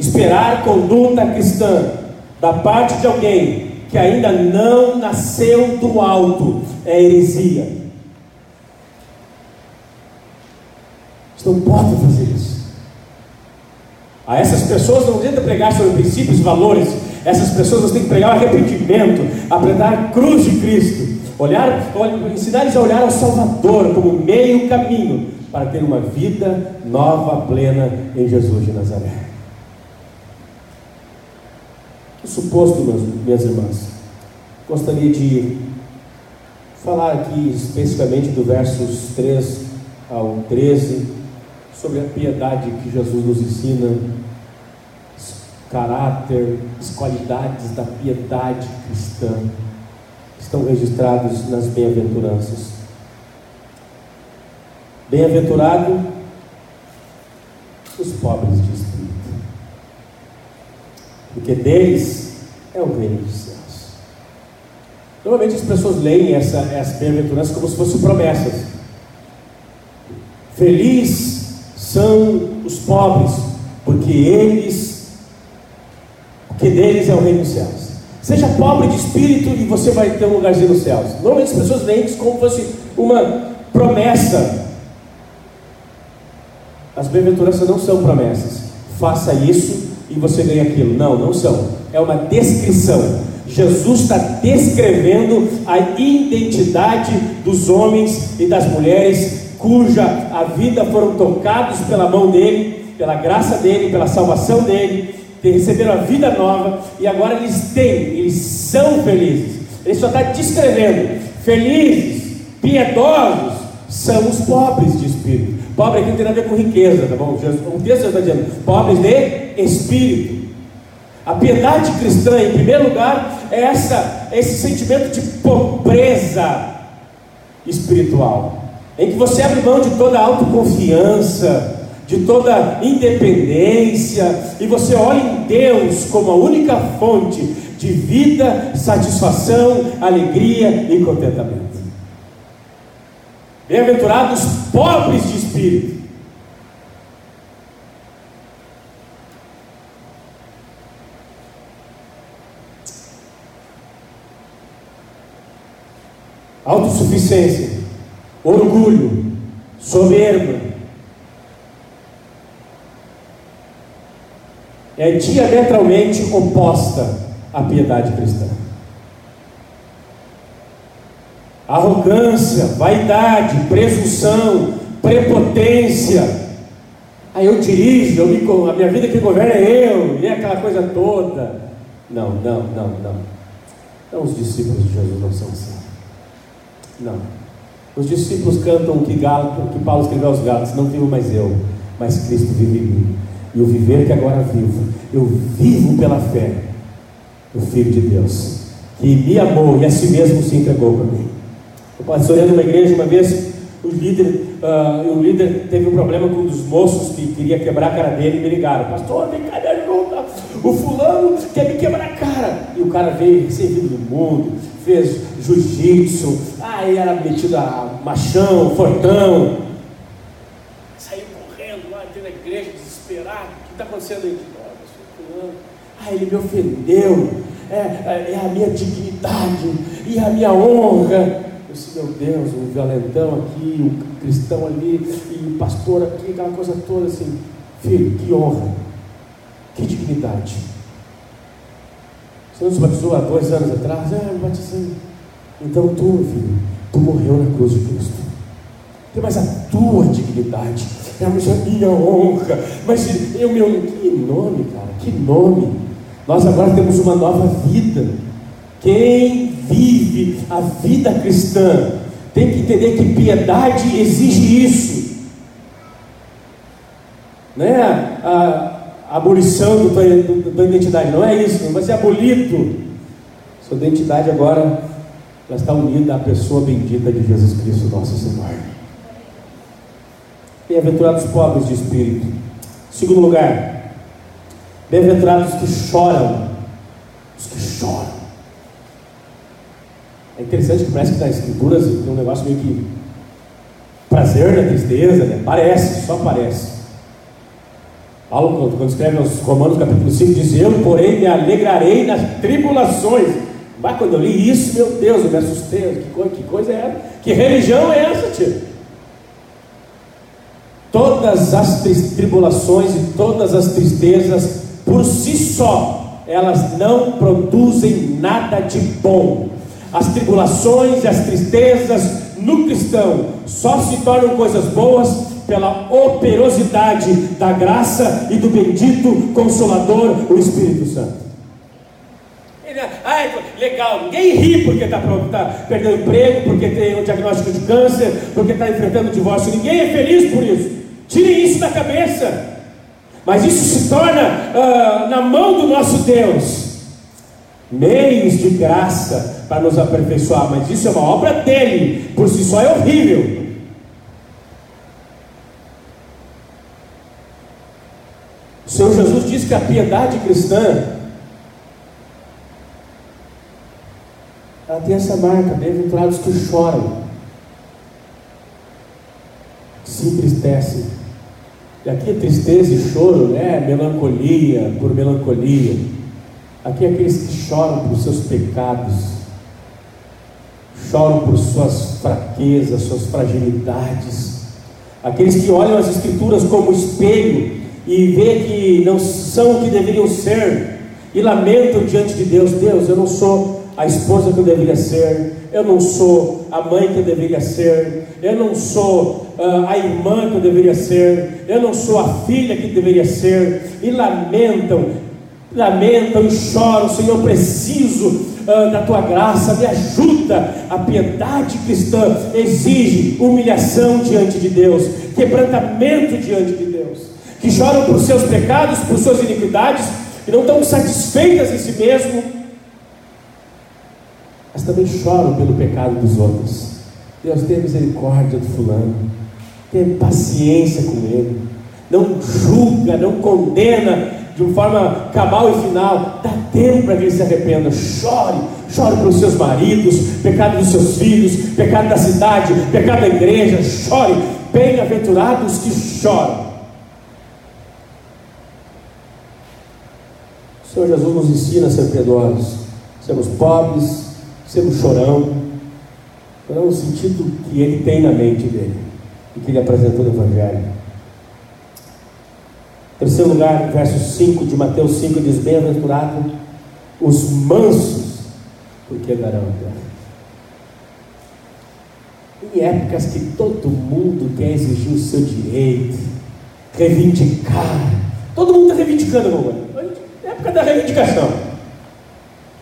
Esperar conduta cristã da parte de alguém que ainda não nasceu do alto é heresia. Você não pode fazer isso. A essas pessoas não adianta pregar sobre princípios e valores. Essas pessoas você tem que pregar o arrependimento, apresentar a cruz de Cristo, olhar, ensinar eles a olhar ao Salvador como meio caminho para ter uma vida nova, plena em Jesus de Nazaré. O suposto, meus, minhas irmãs, gostaria de falar aqui especificamente do versos 3 ao 13 sobre a piedade que Jesus nos ensina, caráter, as qualidades da piedade cristã estão registrados nas bem-aventuranças. Bem-aventurado os pobres de espírito, porque deles é o reino dos céus. Normalmente as pessoas leem essa, essas bem-aventuranças como se fossem promessas. Feliz são os pobres, porque eles, porque deles é o reino dos céus. Seja pobre de espírito e você vai ter um lugarzinho nos céus. Normalmente as pessoas veem isso como se fosse uma promessa. As bem-aventuranças não são promessas. Faça isso e você ganha aquilo. Não, não são. É uma descrição. Jesus está descrevendo a identidade dos homens e das mulheres cuja a vida foram tocados pela mão dele, pela graça dele, pela salvação dele, receberam a vida nova e agora eles têm, eles são felizes. Ele só está descrevendo: felizes, piedosos são os pobres de espírito. Pobre aqui não tem nada a ver com riqueza, tá bom? O texto está dizendo: pobres de espírito. A piedade cristã, em primeiro lugar, é essa, esse sentimento de pobreza espiritual em que você abre mão de toda autoconfiança, de toda independência, e você olha em Deus como a única fonte de vida, satisfação, alegria e contentamento. Bem-aventurados pobres de espírito. Autossuficiência orgulho, soberba. É diametralmente oposta à piedade cristã. Arrogância, vaidade, presunção, prepotência. Aí eu dirijo, eu me, a minha vida que governa é eu, e é aquela coisa toda. Não, não, não, não. Então os discípulos de Jesus não são assim. Não. Os discípulos cantam que, Galo, que Paulo escreveu aos Gálatas: Não vivo mais eu, mas Cristo vive em mim. E o viver que agora vivo, eu vivo pela fé no Filho de Deus, que me amou e a si mesmo se entregou para mim. Eu pastoreando uma igreja uma vez, o líder, uh, o líder teve um problema com um dos moços que queria quebrar a cara dele e me ligaram: Pastor, vem cá, me ajuda. O fulano quer me quebrar a cara. E o cara veio recém-vindo do mundo, fez jiu-jitsu, aí era metido a machão, fortão. Saiu correndo lá dentro da igreja, desesperado. O que está acontecendo aí? Ah, ele me ofendeu. É, é, é a minha dignidade e a minha honra. Eu disse, meu Deus, um violentão aqui, um cristão ali, e um pastor aqui, aquela coisa toda assim. Filho, que honra, que dignidade. Você não se batizou há dois anos atrás? Ah, eu batizei. Então tu, filho, tu morreu na cruz de Cristo. Mas a tua dignidade, é a minha honra. Mas eu, meu, que nome, cara, que nome. Nós agora temos uma nova vida. Quem vive a vida cristã tem que entender que piedade exige isso. Não é a, a abolição da identidade, não é isso, não vai ser abolido. Sua identidade agora ela está unida à pessoa bendita de Jesus Cristo, nosso Senhor. Bem-aventurados pobres de espírito. Segundo lugar, bem-aventurados que choram. Os que choram. É interessante que parece que nas escrituras tem um negócio meio que prazer na tristeza, né? Parece, só parece. Paulo, quando escreve aos Romanos capítulo 5, diz: Eu, porém, me alegrarei nas tribulações. Mas quando eu li isso, meu Deus, eu me assustei. Que coisa, que coisa é essa? Que religião é essa, tio? Todas as tribulações e todas as tristezas, por si só, elas não produzem nada de bom. As tribulações e as tristezas no cristão só se tornam coisas boas pela operosidade da graça e do bendito Consolador, o Espírito Santo. Ah, legal, ninguém ri porque está tá perdendo emprego, porque tem um diagnóstico de câncer, porque está enfrentando divórcio. Ninguém é feliz por isso. Tire isso da cabeça. Mas isso se torna uh, na mão do nosso Deus meios de graça para nos aperfeiçoar, mas isso é uma obra dele, por si só é horrível. O Senhor Jesus diz que a piedade cristã ela tem essa marca, bem-aventurados que choram, que se entristecem. E aqui é tristeza e choro, né? Melancolia por melancolia. Aqui é aqueles que choram por seus pecados, choram por suas fraquezas, suas fragilidades. Aqueles que olham as Escrituras como espelho e vê que não são o que deveriam ser e lamentam diante de Deus: Deus, eu não sou a esposa que eu deveria ser, eu não sou a mãe que eu deveria ser, eu não sou uh, a irmã que eu deveria ser, eu não sou a filha que deveria ser, e lamentam, lamentam e choram, Senhor, preciso uh, da tua graça, me ajuda. A piedade cristã exige humilhação diante de Deus, quebrantamento diante de Deus, que choram por seus pecados, por suas iniquidades, e não estão satisfeitas em si mesmo, mas também choram pelo pecado dos outros. Deus tenha misericórdia do fulano, tenha paciência com ele, não julga, não condena de uma forma cabal e final, dá tempo para que ele se arrependa, chore, chore pelos seus maridos, pecado dos seus filhos, pecado da cidade, pecado da igreja, chore, bem-aventurados que choram. O Senhor Jesus nos ensina a ser piedosos, sermos pobres, sermos chorão, não no sentido que ele tem na mente dele, e que ele apresentou no Evangelho. Terceiro lugar, verso 5 de Mateus 5 diz: Bem-aventurado os mansos, porque darão a terra. Em épocas que todo mundo quer exigir o seu direito, reivindicar, todo mundo está reivindicando, irmão. Época da reivindicação,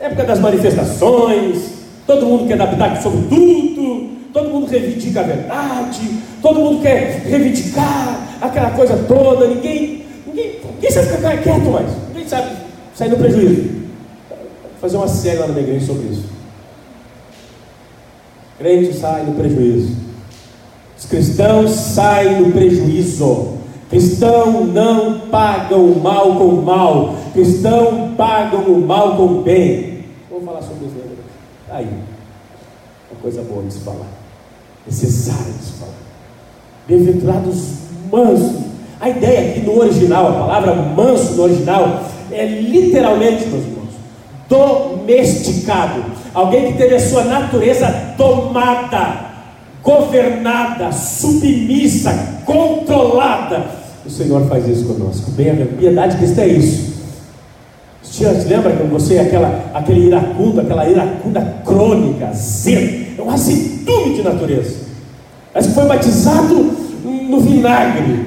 época das manifestações, todo mundo quer dar pitaco sobre tudo, todo mundo reivindica a verdade, todo mundo quer reivindicar aquela coisa toda, ninguém Ninguém, ninguém sabe ficar quieto mais. Ninguém sabe sair no prejuízo. Vou fazer uma série lá na minha igreja sobre isso. Crente sai no prejuízo. Os cristãos saem no prejuízo. Cristão não pagam o mal com o mal. Cristão pagam o mal com o bem. Vou falar sobre isso. Tá aí. Uma coisa boa de se falar. Necessário de se falar. Bem-aventurados mansos a ideia aqui no original, a palavra manso no original, é literalmente, meus irmãos, domesticado. Alguém que teve a sua natureza tomada, governada, submissa, controlada. O Senhor faz isso conosco. Bem, a piedade cristã é isso. Você lembra que você é aquela, aquele iracundo, aquela iracunda crônica, azedo, é um azedume de natureza. Mas foi batizado no vinagre.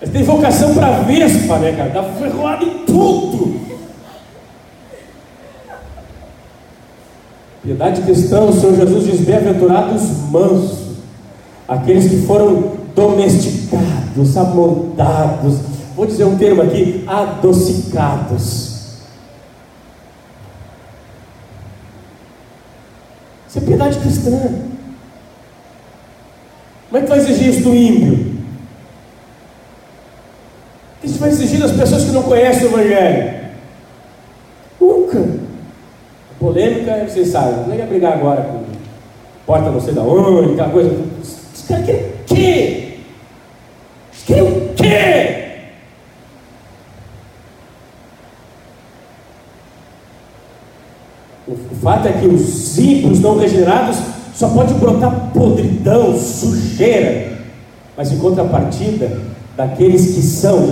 Mas tem vocação para vespa, né, cara? Dá ferroada em tudo. Piedade cristã, o Senhor Jesus diz: bem-aventurados mansos, aqueles que foram domesticados, amoldados, vou dizer um termo aqui, adocicados. Isso é piedade cristã. Como é que vai exigir isso do ímpio? O que você vai exigir das pessoas que não conhecem o Evangelho? Nunca. A polêmica, vocês sabem, não ia brigar agora com porta não sei da onde, aquela coisa. Os caras querem o quê? Querem o quê? O fato é que os ímpios não regenerados só pode brotar podridão, sujeira. Mas em contrapartida, daqueles que são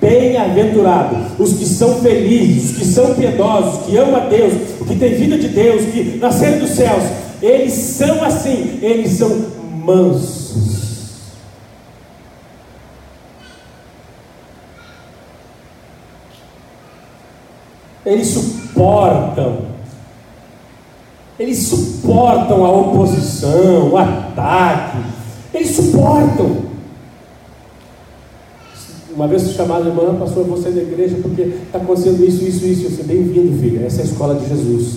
bem-aventurados, os que são felizes, os que são piedosos, que amam a Deus, que têm vida de Deus, que nasceram dos céus, eles são assim, eles são mansos. Eles suportam eles suportam a oposição, o ataque. Eles suportam. Uma vez chamado irmã, pastor, você é da igreja porque está acontecendo isso, isso, isso. Eu disse, bem-vindo, filha. Essa é a escola de Jesus.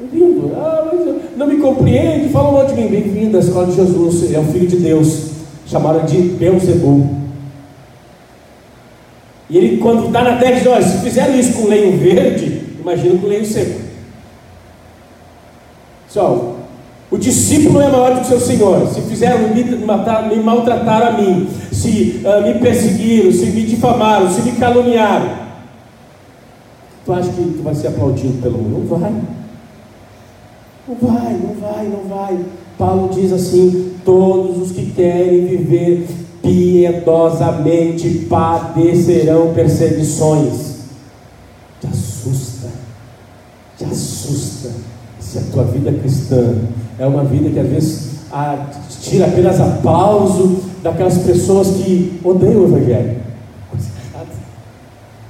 Bem-vindo. Ah, não me compreende, fala mal de mim. Bem-vindo à escola de Jesus. É o filho de Deus. Chamaram de Beuzebu. E ele, quando está na terra, diz: olha, se fizeram isso com lenho verde, imagina com lenho seco. Pessoal, o discípulo é maior do que seu Senhor. Se fizeram me, matar, me maltrataram a mim, se uh, me perseguiram, se me difamaram, se me caluniaram, tu acha que tu vai ser aplaudido pelo mundo? Não vai. Não vai, não vai, não vai. Paulo diz assim: todos os que querem viver piedosamente padecerão perseguições. Te assusta, te assusta se a tua vida cristã é uma vida que às vezes a, tira apenas aplauso daquelas pessoas que odeiam o Evangelho.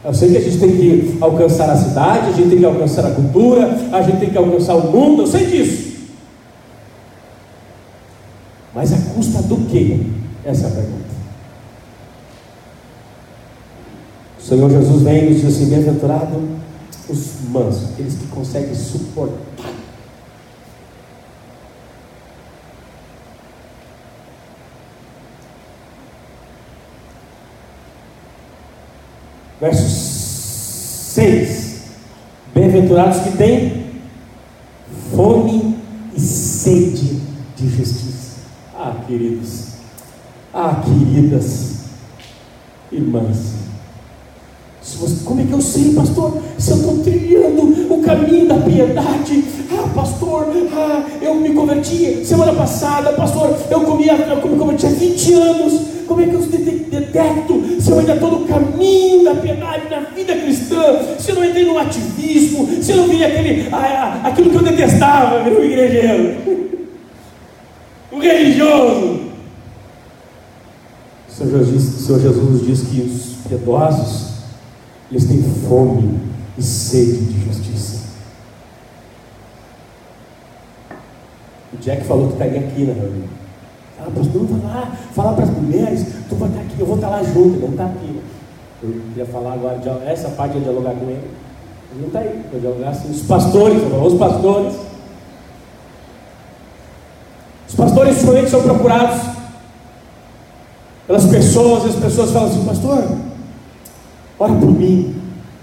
Eu sei que a gente tem que alcançar a cidade, a gente tem que alcançar a cultura, a gente tem que alcançar o mundo, eu sei disso. Mas a custa do quê? Essa é a pergunta. O Senhor Jesus vem e nos diz assim: bem-aventurado os mansos, aqueles que conseguem suportar verso 6. Bem-aventurados que têm fome e sede de justiça. Ah, queridos, ah, queridas irmãs, como é que eu sei, pastor? Se eu estou trilhando o caminho da piedade, ah, pastor, ah, eu me converti semana passada, pastor, eu comi, eu me converti há 20 anos, como é que eu detecto se eu ainda estou no caminho da piedade, na vida cristã, se eu não entrei no ativismo, se eu não vi aquele, aquilo que eu detestava, meu igrejeiro, o religioso. O Senhor Jesus, o Senhor Jesus diz que os piedosos, eles têm fome e sede de justiça. O Jack falou que estaria aqui na reunião. Ah, pastor, vai lá, fala para as mulheres, tu vai estar aqui, eu vou estar lá junto, não está aqui. Eu queria falar agora, essa parte de dialogar com ele. Ele não está aí, vou dialogar assim, os pastores, os pastores. Os pastores somente são procurados pelas pessoas, as pessoas falam assim, pastor, ora por mim,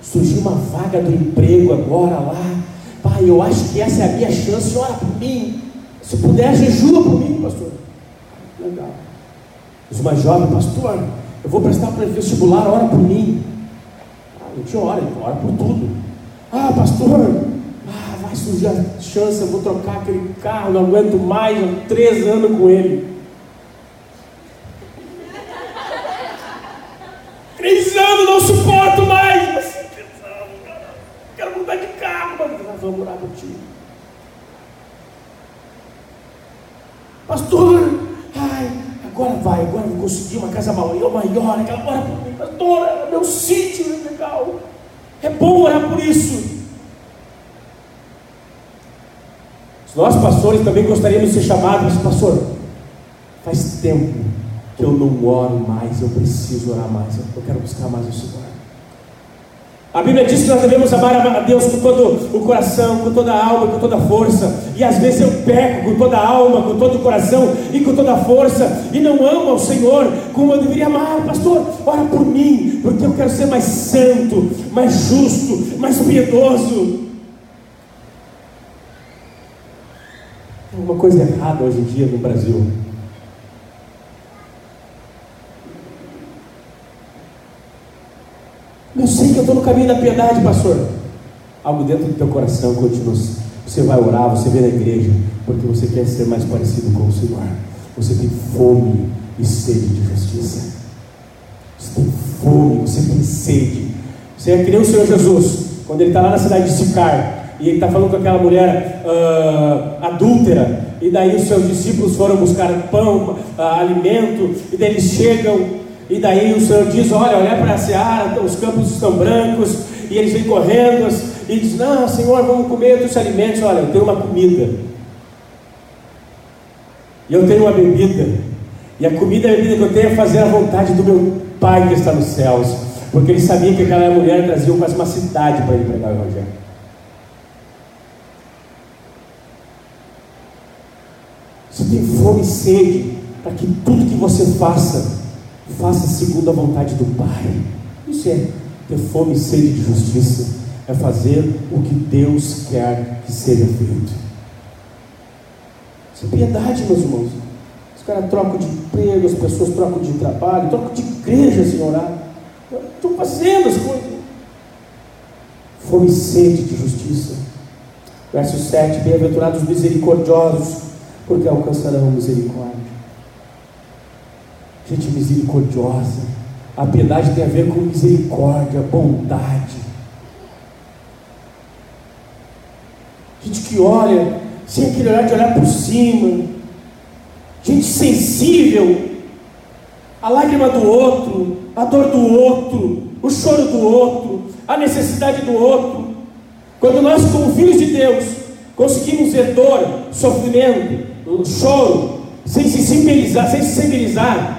surgiu uma vaga do emprego agora lá, pai, eu acho que essa é a minha chance, ora por mim, se puder, jejua por mim, pastor. Legal. Os mais jovens, pastor, Eu vou prestar para vestibular, ora por mim. Ah, não te ora, ora por tudo. Ah, pastor, ah, vai surgir a chance, eu vou trocar aquele carro, não aguento mais, há três anos com ele. Anos, não suporto mais. Mas, quero mudar de carro, mas vamos orar ti. Pastor, ai, agora vai, agora eu vou conseguir uma casa maior, maior aquela hora por mim, pastor, é meu sítio é legal. É bom orar por isso. Nós, pastores, também gostaríamos de ser chamados, pastor, faz tempo eu não oro mais, eu preciso orar mais, eu quero buscar mais o Senhor. A Bíblia diz que nós devemos amar a Deus com todo o coração, com toda a alma, com toda a força. E às vezes eu peco com toda a alma, com todo o coração e com toda a força. E não amo ao Senhor como eu deveria amar. Pastor, ora por mim, porque eu quero ser mais santo, mais justo, mais piedoso. Tem uma coisa errada hoje em dia no Brasil. Eu sei que eu estou no caminho da piedade, pastor. Algo dentro do teu coração continua. Você vai orar, você vem na igreja, porque você quer ser mais parecido com o Senhor. Você tem fome e sede de justiça. Você tem fome, você tem sede. Você é que nem o Senhor Jesus, quando ele está lá na cidade de Sicar, e ele está falando com aquela mulher uh, adúltera, e daí os seus discípulos foram buscar pão, uh, alimento, e daí eles chegam e daí o Senhor diz: Olha, olha para a seara, os campos estão brancos, e eles vêm correndo, e diz: Não, Senhor, vamos comer dos alimentos. Olha, eu tenho uma comida, e eu tenho uma bebida, e a comida e a bebida que eu tenho é fazer a vontade do meu Pai que está nos céus, porque ele sabia que aquela mulher trazia quase uma cidade para ele pregar o Evangelho. Você tem fome e sede para que tudo que você faça faça segundo a vontade do Pai. Isso é ter fome e sede de justiça, é fazer o que Deus quer que seja feito. Isso é piedade, meus irmãos. Os caras trocam de emprego, as pessoas trocam de trabalho, trocam de igreja sem orar. Estão fazendo as coisas. Fome e sede de justiça. Verso 7: Bem-aventurados misericordiosos, porque alcançarão misericórdia gente misericordiosa. A piedade tem a ver com misericórdia, bondade. Gente que olha, sem aquele olhar de olhar por cima. Gente sensível. A lágrima do outro, a dor do outro, o choro do outro, a necessidade do outro. Quando nós, como filhos de Deus, conseguimos ver dor, sofrimento, choro, sem se sensibilizar, sem se sensibilizar,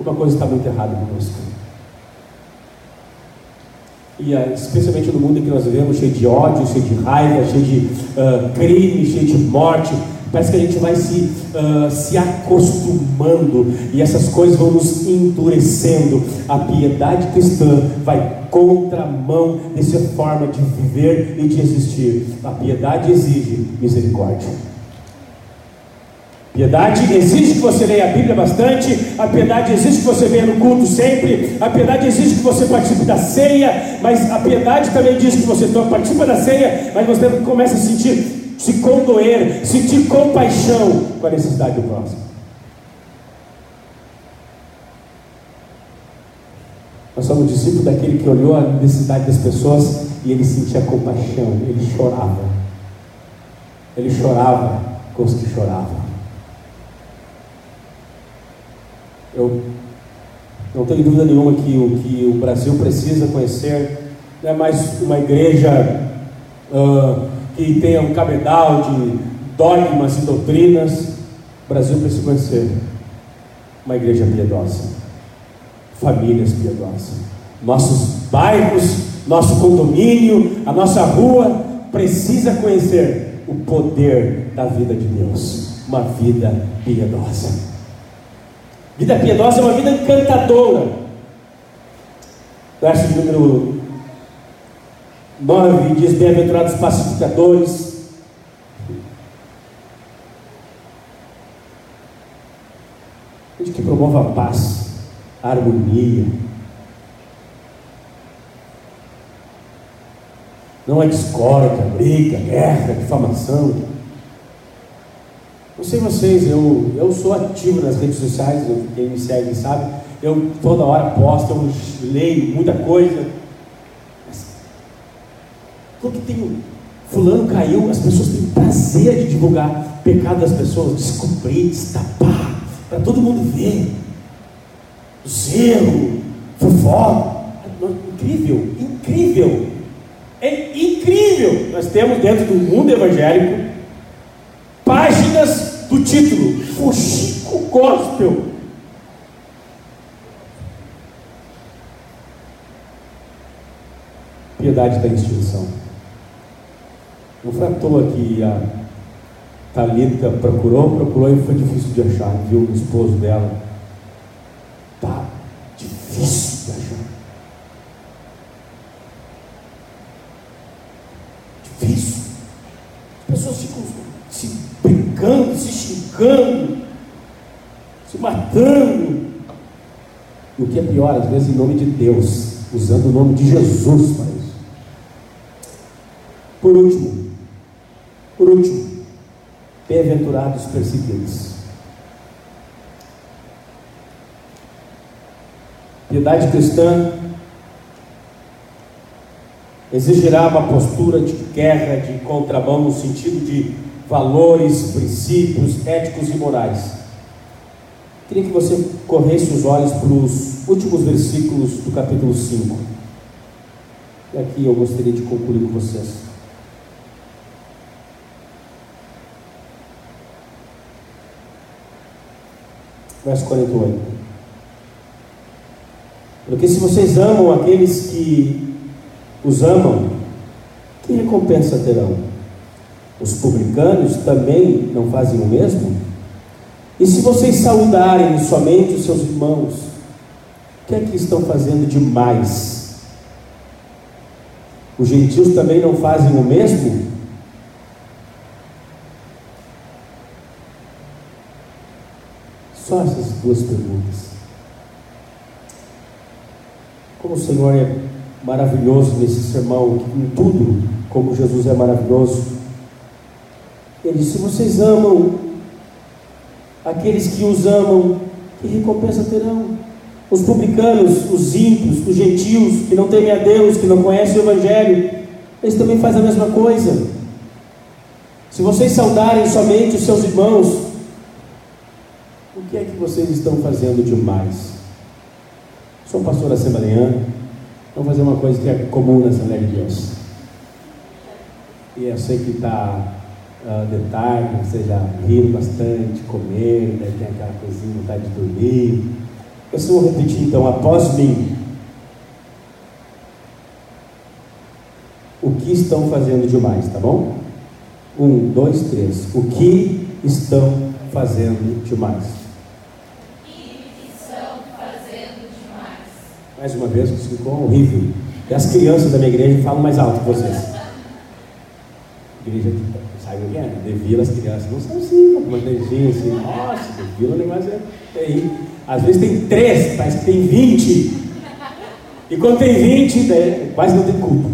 uma coisa está muito errada conosco. E uh, especialmente no mundo em que nós vivemos, cheio de ódio, cheio de raiva, cheio de uh, crime, cheio de morte, parece que a gente vai se, uh, se acostumando e essas coisas vão nos endurecendo. A piedade cristã vai contramão dessa forma de viver e de existir. A piedade exige misericórdia. Piedade exige que você leia a Bíblia bastante, a piedade exige que você venha no culto sempre, a piedade exige que você participe da ceia, mas a piedade também diz que você participa da ceia, mas você começa a sentir, se condoer, sentir compaixão com a necessidade do próximo. Nós somos discípulos daquele que olhou a necessidade das pessoas e ele sentia compaixão, ele chorava. Ele chorava com os que choravam. Eu não tenho dúvida nenhuma que o que o Brasil precisa conhecer não é mais uma igreja uh, que tenha um cabedal de dogmas e doutrinas. O Brasil precisa conhecer uma igreja piedosa, famílias piedosas. Nossos bairros, nosso condomínio, a nossa rua precisa conhecer o poder da vida de Deus, uma vida piedosa. Vida piedosa é uma vida encantadora. Verso número 9 diz: Bem-aventurados pacificadores. Gente que promove a paz, harmonia. Não é discórdia, briga, guerra, difamação. Não sei vocês, eu, eu sou ativo nas redes sociais, quem me segue sabe, eu toda hora posto, eu leio muita coisa. Mas, porque tem fulano caiu, as pessoas têm prazer de divulgar pecado das pessoas, descobrir, destapar, para todo mundo ver. Zelo, fofoca. Incrível, incrível. É incrível. Nós temos dentro do mundo evangélico páginas título Fuxico Gospel. Piedade da instituição. Não foi que a Thalita procurou, procurou e foi difícil de achar, viu o esposo dela. Tá difícil de achar. Difícil. As pessoas ficam se brincando, se se matando. E o que é pior, às vezes em nome de Deus, usando o nome de Jesus para isso. Por último, por último, bem-aventurados perseguidos. Piedade cristã exigirá uma postura de guerra, de contramão, no sentido de valores, princípios éticos e morais. Queria que você corresse os olhos para os últimos versículos do capítulo 5. E aqui eu gostaria de concluir com vocês. verso 48. Porque se vocês amam aqueles que os amam, que recompensa terão? Os publicanos também não fazem o mesmo? E se vocês saudarem somente os seus irmãos, o que é que estão fazendo demais? Os gentios também não fazem o mesmo? Só essas duas perguntas. Como o Senhor é maravilhoso nesse sermão, em tudo, como Jesus é maravilhoso. Ele disse: Se vocês amam aqueles que os amam, que recompensa terão? Os publicanos, os ímpios, os gentios, que não temem a Deus, que não conhecem o Evangelho, eles também fazem a mesma coisa. Se vocês saudarem somente os seus irmãos, o que é que vocês estão fazendo demais? Sou pastor assembleano, vamos fazer uma coisa que é comum na Assembleia de Deus. E eu sei que está uh, de tarde, riu bastante, comer, né, tem aquela coisinha, vontade de dormir. Eu só vou repetir então, após mim. O que estão fazendo demais, tá bom? Um, dois, três. O que estão fazendo demais? mais uma vez, que ficou horrível. E as crianças da minha igreja falam mais alto que vocês. Igreja sabe o que é? Devila as crianças. Não são assim, uma dedinha assim. Nossa, devila o negócio é aí. Às vezes tem três, que tem vinte. E quando tem vinte, né, quase não tem culpa.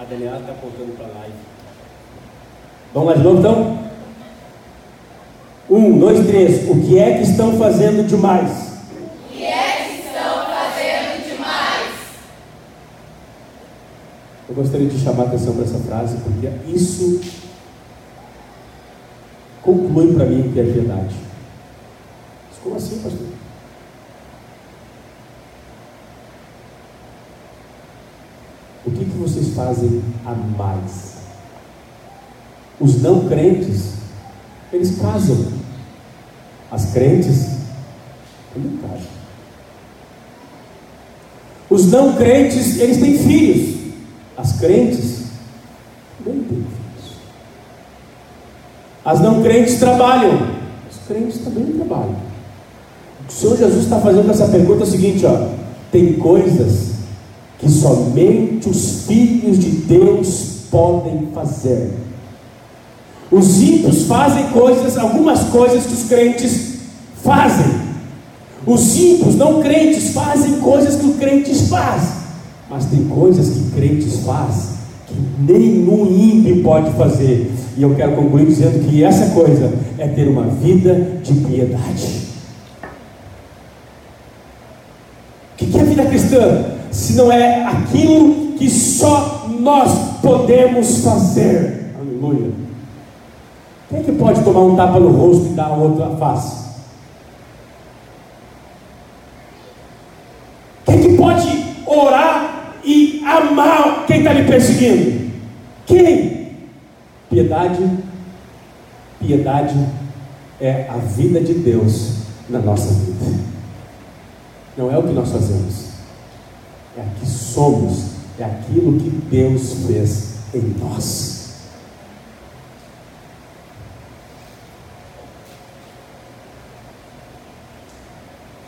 A Daniela está apontando para lá. Vamos lá de novo então? Um, dois, três. O que é que estão fazendo demais? Eu gostaria de chamar a atenção para essa frase, porque isso conclui para mim o que é piedade. Mas como assim, pastor? O que, que vocês fazem a mais? Os não crentes, eles casam. As crentes também casam. Os não crentes, eles têm filhos. As crentes também têm filhos. As não crentes trabalham. Os crentes também trabalham. O que o Senhor Jesus está fazendo essa pergunta é o seguinte: ó, tem coisas que somente os filhos de Deus podem fazer. Os ímpios fazem coisas, algumas coisas que os crentes fazem. Os ímpios, não crentes, fazem coisas que os crentes fazem, mas tem coisas que crentes fazem nenhum ímpio pode fazer. E eu quero concluir dizendo que essa coisa é ter uma vida de piedade. O que é vida cristã? Se não é aquilo que só nós podemos fazer. Aleluia. Quem é que pode tomar um tapa no rosto e dar a outra face? Quem é que pode orar e amar quem está lhe perseguindo? Quem? Piedade. Piedade é a vida de Deus na nossa vida. Não é o que nós fazemos, é o que somos, é aquilo que Deus fez em nós.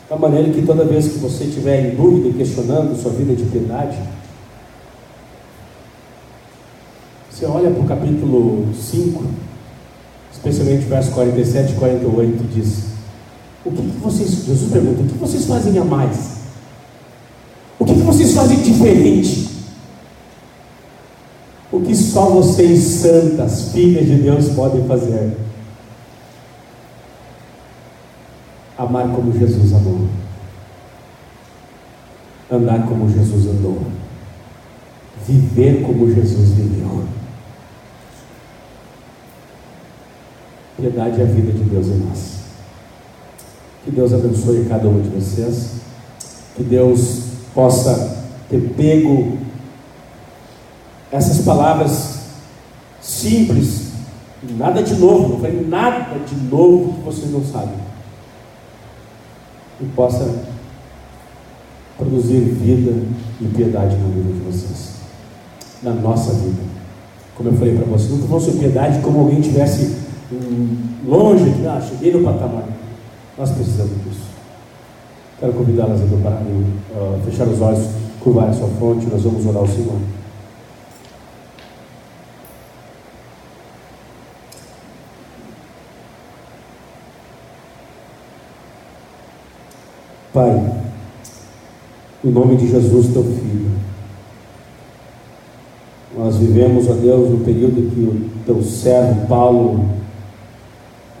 Da maneira que toda vez que você estiver em dúvida e questionando sua vida de piedade, você olha para o capítulo 5, especialmente verso 47 e 48, e diz: O que, que vocês, Jesus pergunta, o que vocês fazem a mais? O que, que vocês fazem diferente? O que só vocês, santas, filhas de Deus, podem fazer? amar como Jesus amou, andar como Jesus andou, viver como Jesus viveu. Piedade é a vida de Deus em nós. Que Deus abençoe cada um de vocês. Que Deus possa ter pego essas palavras simples, nada de novo, não foi nada de novo que vocês não sabem e possa produzir vida e piedade na vida de vocês, na nossa vida. Como eu falei para vocês, não fosse piedade como alguém tivesse longe, ah, cheguei no patamar. Nós precisamos disso. Quero convidá-las a uh, fechar os olhos, curvar a sua fronte, nós vamos orar ao Senhor. Pai, em nome de Jesus, teu filho, nós vivemos, ó Deus, no período que o teu servo Paulo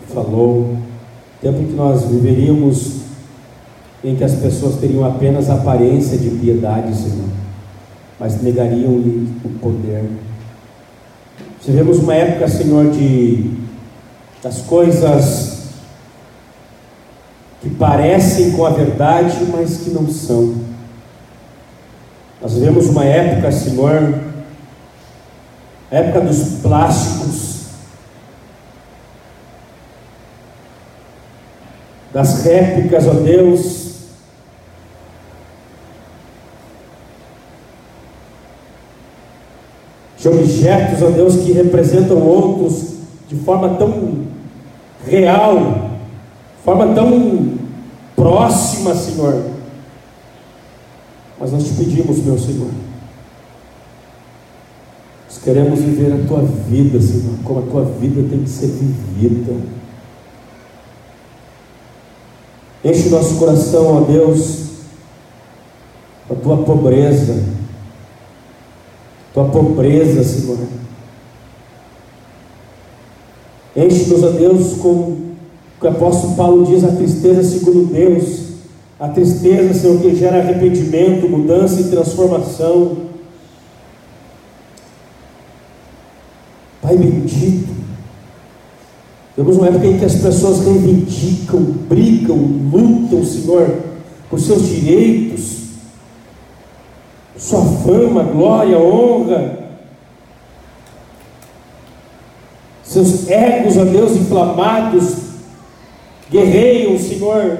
falou, tempo em que nós viveríamos em que as pessoas teriam apenas aparência de piedade, Senhor, mas negariam-lhe o poder. Vivemos uma época, Senhor, de das coisas que parecem com a verdade, mas que não são. Nós vivemos uma época, Senhor, época dos plásticos, das réplicas, ó Deus, de objetos, ó Deus, que representam outros de forma tão real, forma tão próxima, Senhor. Mas nós te pedimos, meu Senhor, nós queremos viver a tua vida, Senhor, como a tua vida tem que ser vivida. Enche o nosso coração, ó Deus, a tua pobreza, tua pobreza, Senhor. Enche-nos, ó Deus, com que o apóstolo Paulo diz: a tristeza segundo Deus, a tristeza, Senhor, que gera arrependimento, mudança e transformação. Pai bendito, temos uma época em que as pessoas reivindicam, brigam, lutam, Senhor, por seus direitos, sua fama, glória, honra, seus egos, ó Deus, inflamados, guerreiam, Senhor,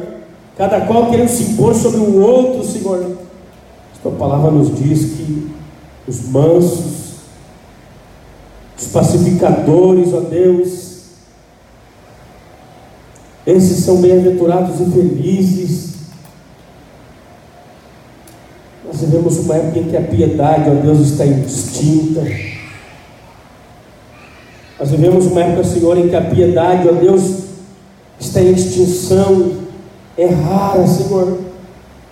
cada qual querendo se impor sobre o outro, Senhor. A tua palavra nos diz que os mansos, os pacificadores, ó Deus, esses são bem-aventurados e felizes. Nós vivemos uma época em que a piedade, ó Deus, está extinta. Nós vivemos uma época, Senhor, em que a piedade, ó Deus, está em extinção. é rara, Senhor.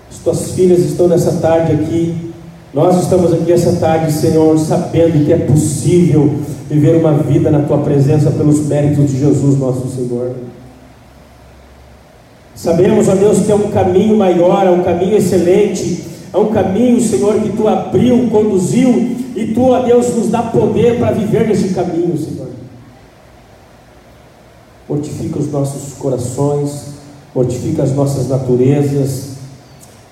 As tuas filhas estão nessa tarde aqui. Nós estamos aqui essa tarde, Senhor, sabendo que é possível viver uma vida na tua presença pelos méritos de Jesus, nosso Senhor. Sabemos, ó Deus, que é um caminho maior, é um caminho excelente, é um caminho, Senhor, que tu abriu, conduziu, e tu, ó Deus, nos dá poder para viver nesse caminho, Senhor. Mortifica os nossos corações, mortifica as nossas naturezas.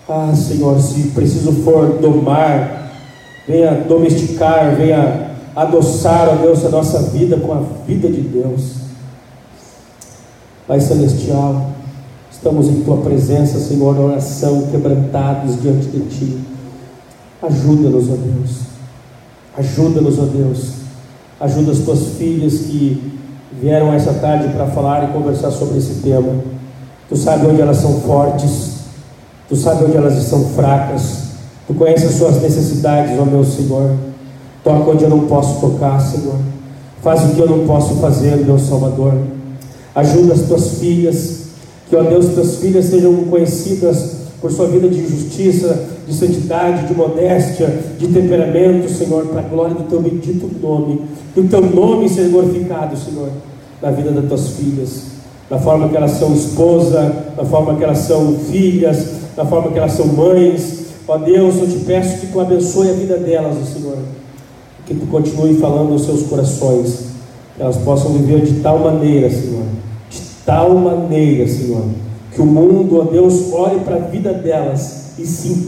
Ah, Senhor, se preciso for domar, venha domesticar, venha adoçar, ó Deus, a nossa vida com a vida de Deus. Pai Celestial, Estamos em tua presença, Senhor, oração, quebrantados diante de ti. Ajuda-nos, ó Deus. Ajuda-nos, ó Deus. Ajuda as tuas filhas que vieram essa tarde para falar e conversar sobre esse tema. Tu sabe onde elas são fortes, tu sabe onde elas estão fracas, tu conheces as suas necessidades, ó meu Senhor. Toca onde eu não posso tocar, Senhor. Faz o que eu não posso fazer, meu Salvador. Ajuda as tuas filhas que, ó Deus, teus filhas sejam conhecidas por sua vida de justiça, de santidade, de modéstia, de temperamento, Senhor, para a glória do teu bendito nome. Que o teu nome seja glorificado, Senhor, na vida das tuas filhas, na forma que elas são esposa, na forma que elas são filhas, na forma que elas são mães. Ó Deus, eu te peço que tu abençoe a vida delas, Senhor. Que tu continue falando aos seus corações, que elas possam viver de tal maneira, Senhor tal maneira, Senhor, que o mundo, ó Deus, olhe para a vida delas e se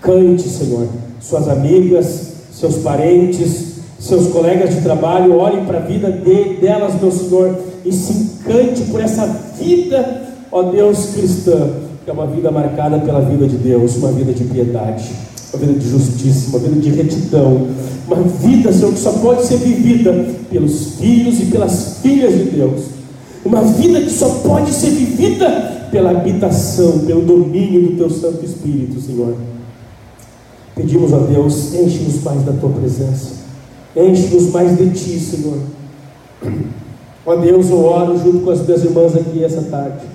encante, Senhor. Suas amigas, seus parentes, seus colegas de trabalho, olhem para a vida de, delas, meu Senhor, e se encante por essa vida, ó Deus, cristã, que é uma vida marcada pela vida de Deus, uma vida de piedade, uma vida de justiça, uma vida de retidão, uma vida, Senhor, que só pode ser vivida pelos filhos e pelas filhas de Deus uma vida que só pode ser vivida pela habitação, pelo domínio do Teu Santo Espírito, Senhor. Pedimos a Deus, enche-nos mais da Tua presença, enche-nos mais de Ti, Senhor. Ó Deus, eu oro junto com as minhas irmãs aqui essa tarde.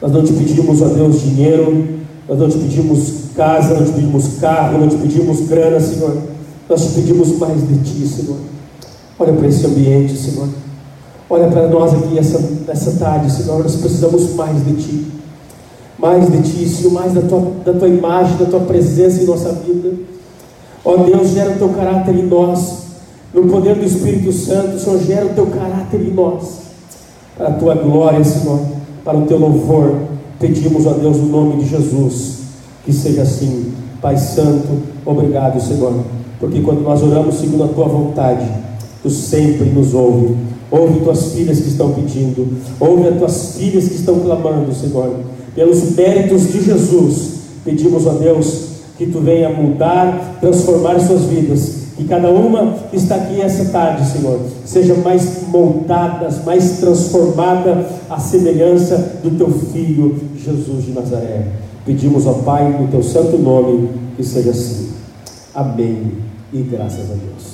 Nós não te pedimos, ó Deus, dinheiro, nós não te pedimos casa, não te pedimos carro, não te pedimos grana, Senhor. Nós te pedimos mais de Ti, Senhor. Olha para esse ambiente, Senhor. Olha para nós aqui essa, essa tarde, Senhor, nós precisamos mais de Ti. Mais de Ti, Senhor, mais da tua, da tua imagem, da Tua presença em nossa vida. Ó Deus, gera o Teu caráter em nós. No poder do Espírito Santo, Senhor, gera o Teu caráter em nós. Para a Tua glória, Senhor, para o Teu louvor. Pedimos, ó Deus, no nome de Jesus, que seja assim. Pai Santo, obrigado, Senhor. Porque quando nós oramos segundo a Tua vontade, Tu sempre nos ouve Ouve tuas filhas que estão pedindo. Ouve as tuas filhas que estão clamando, Senhor. Pelos méritos de Jesus, pedimos a Deus que tu venha mudar, transformar suas vidas. Que cada uma que está aqui essa tarde, Senhor, seja mais moldada, mais transformada à semelhança do teu filho Jesus de Nazaré. Pedimos ao Pai, no teu santo nome, que seja assim. Amém. E graças a Deus.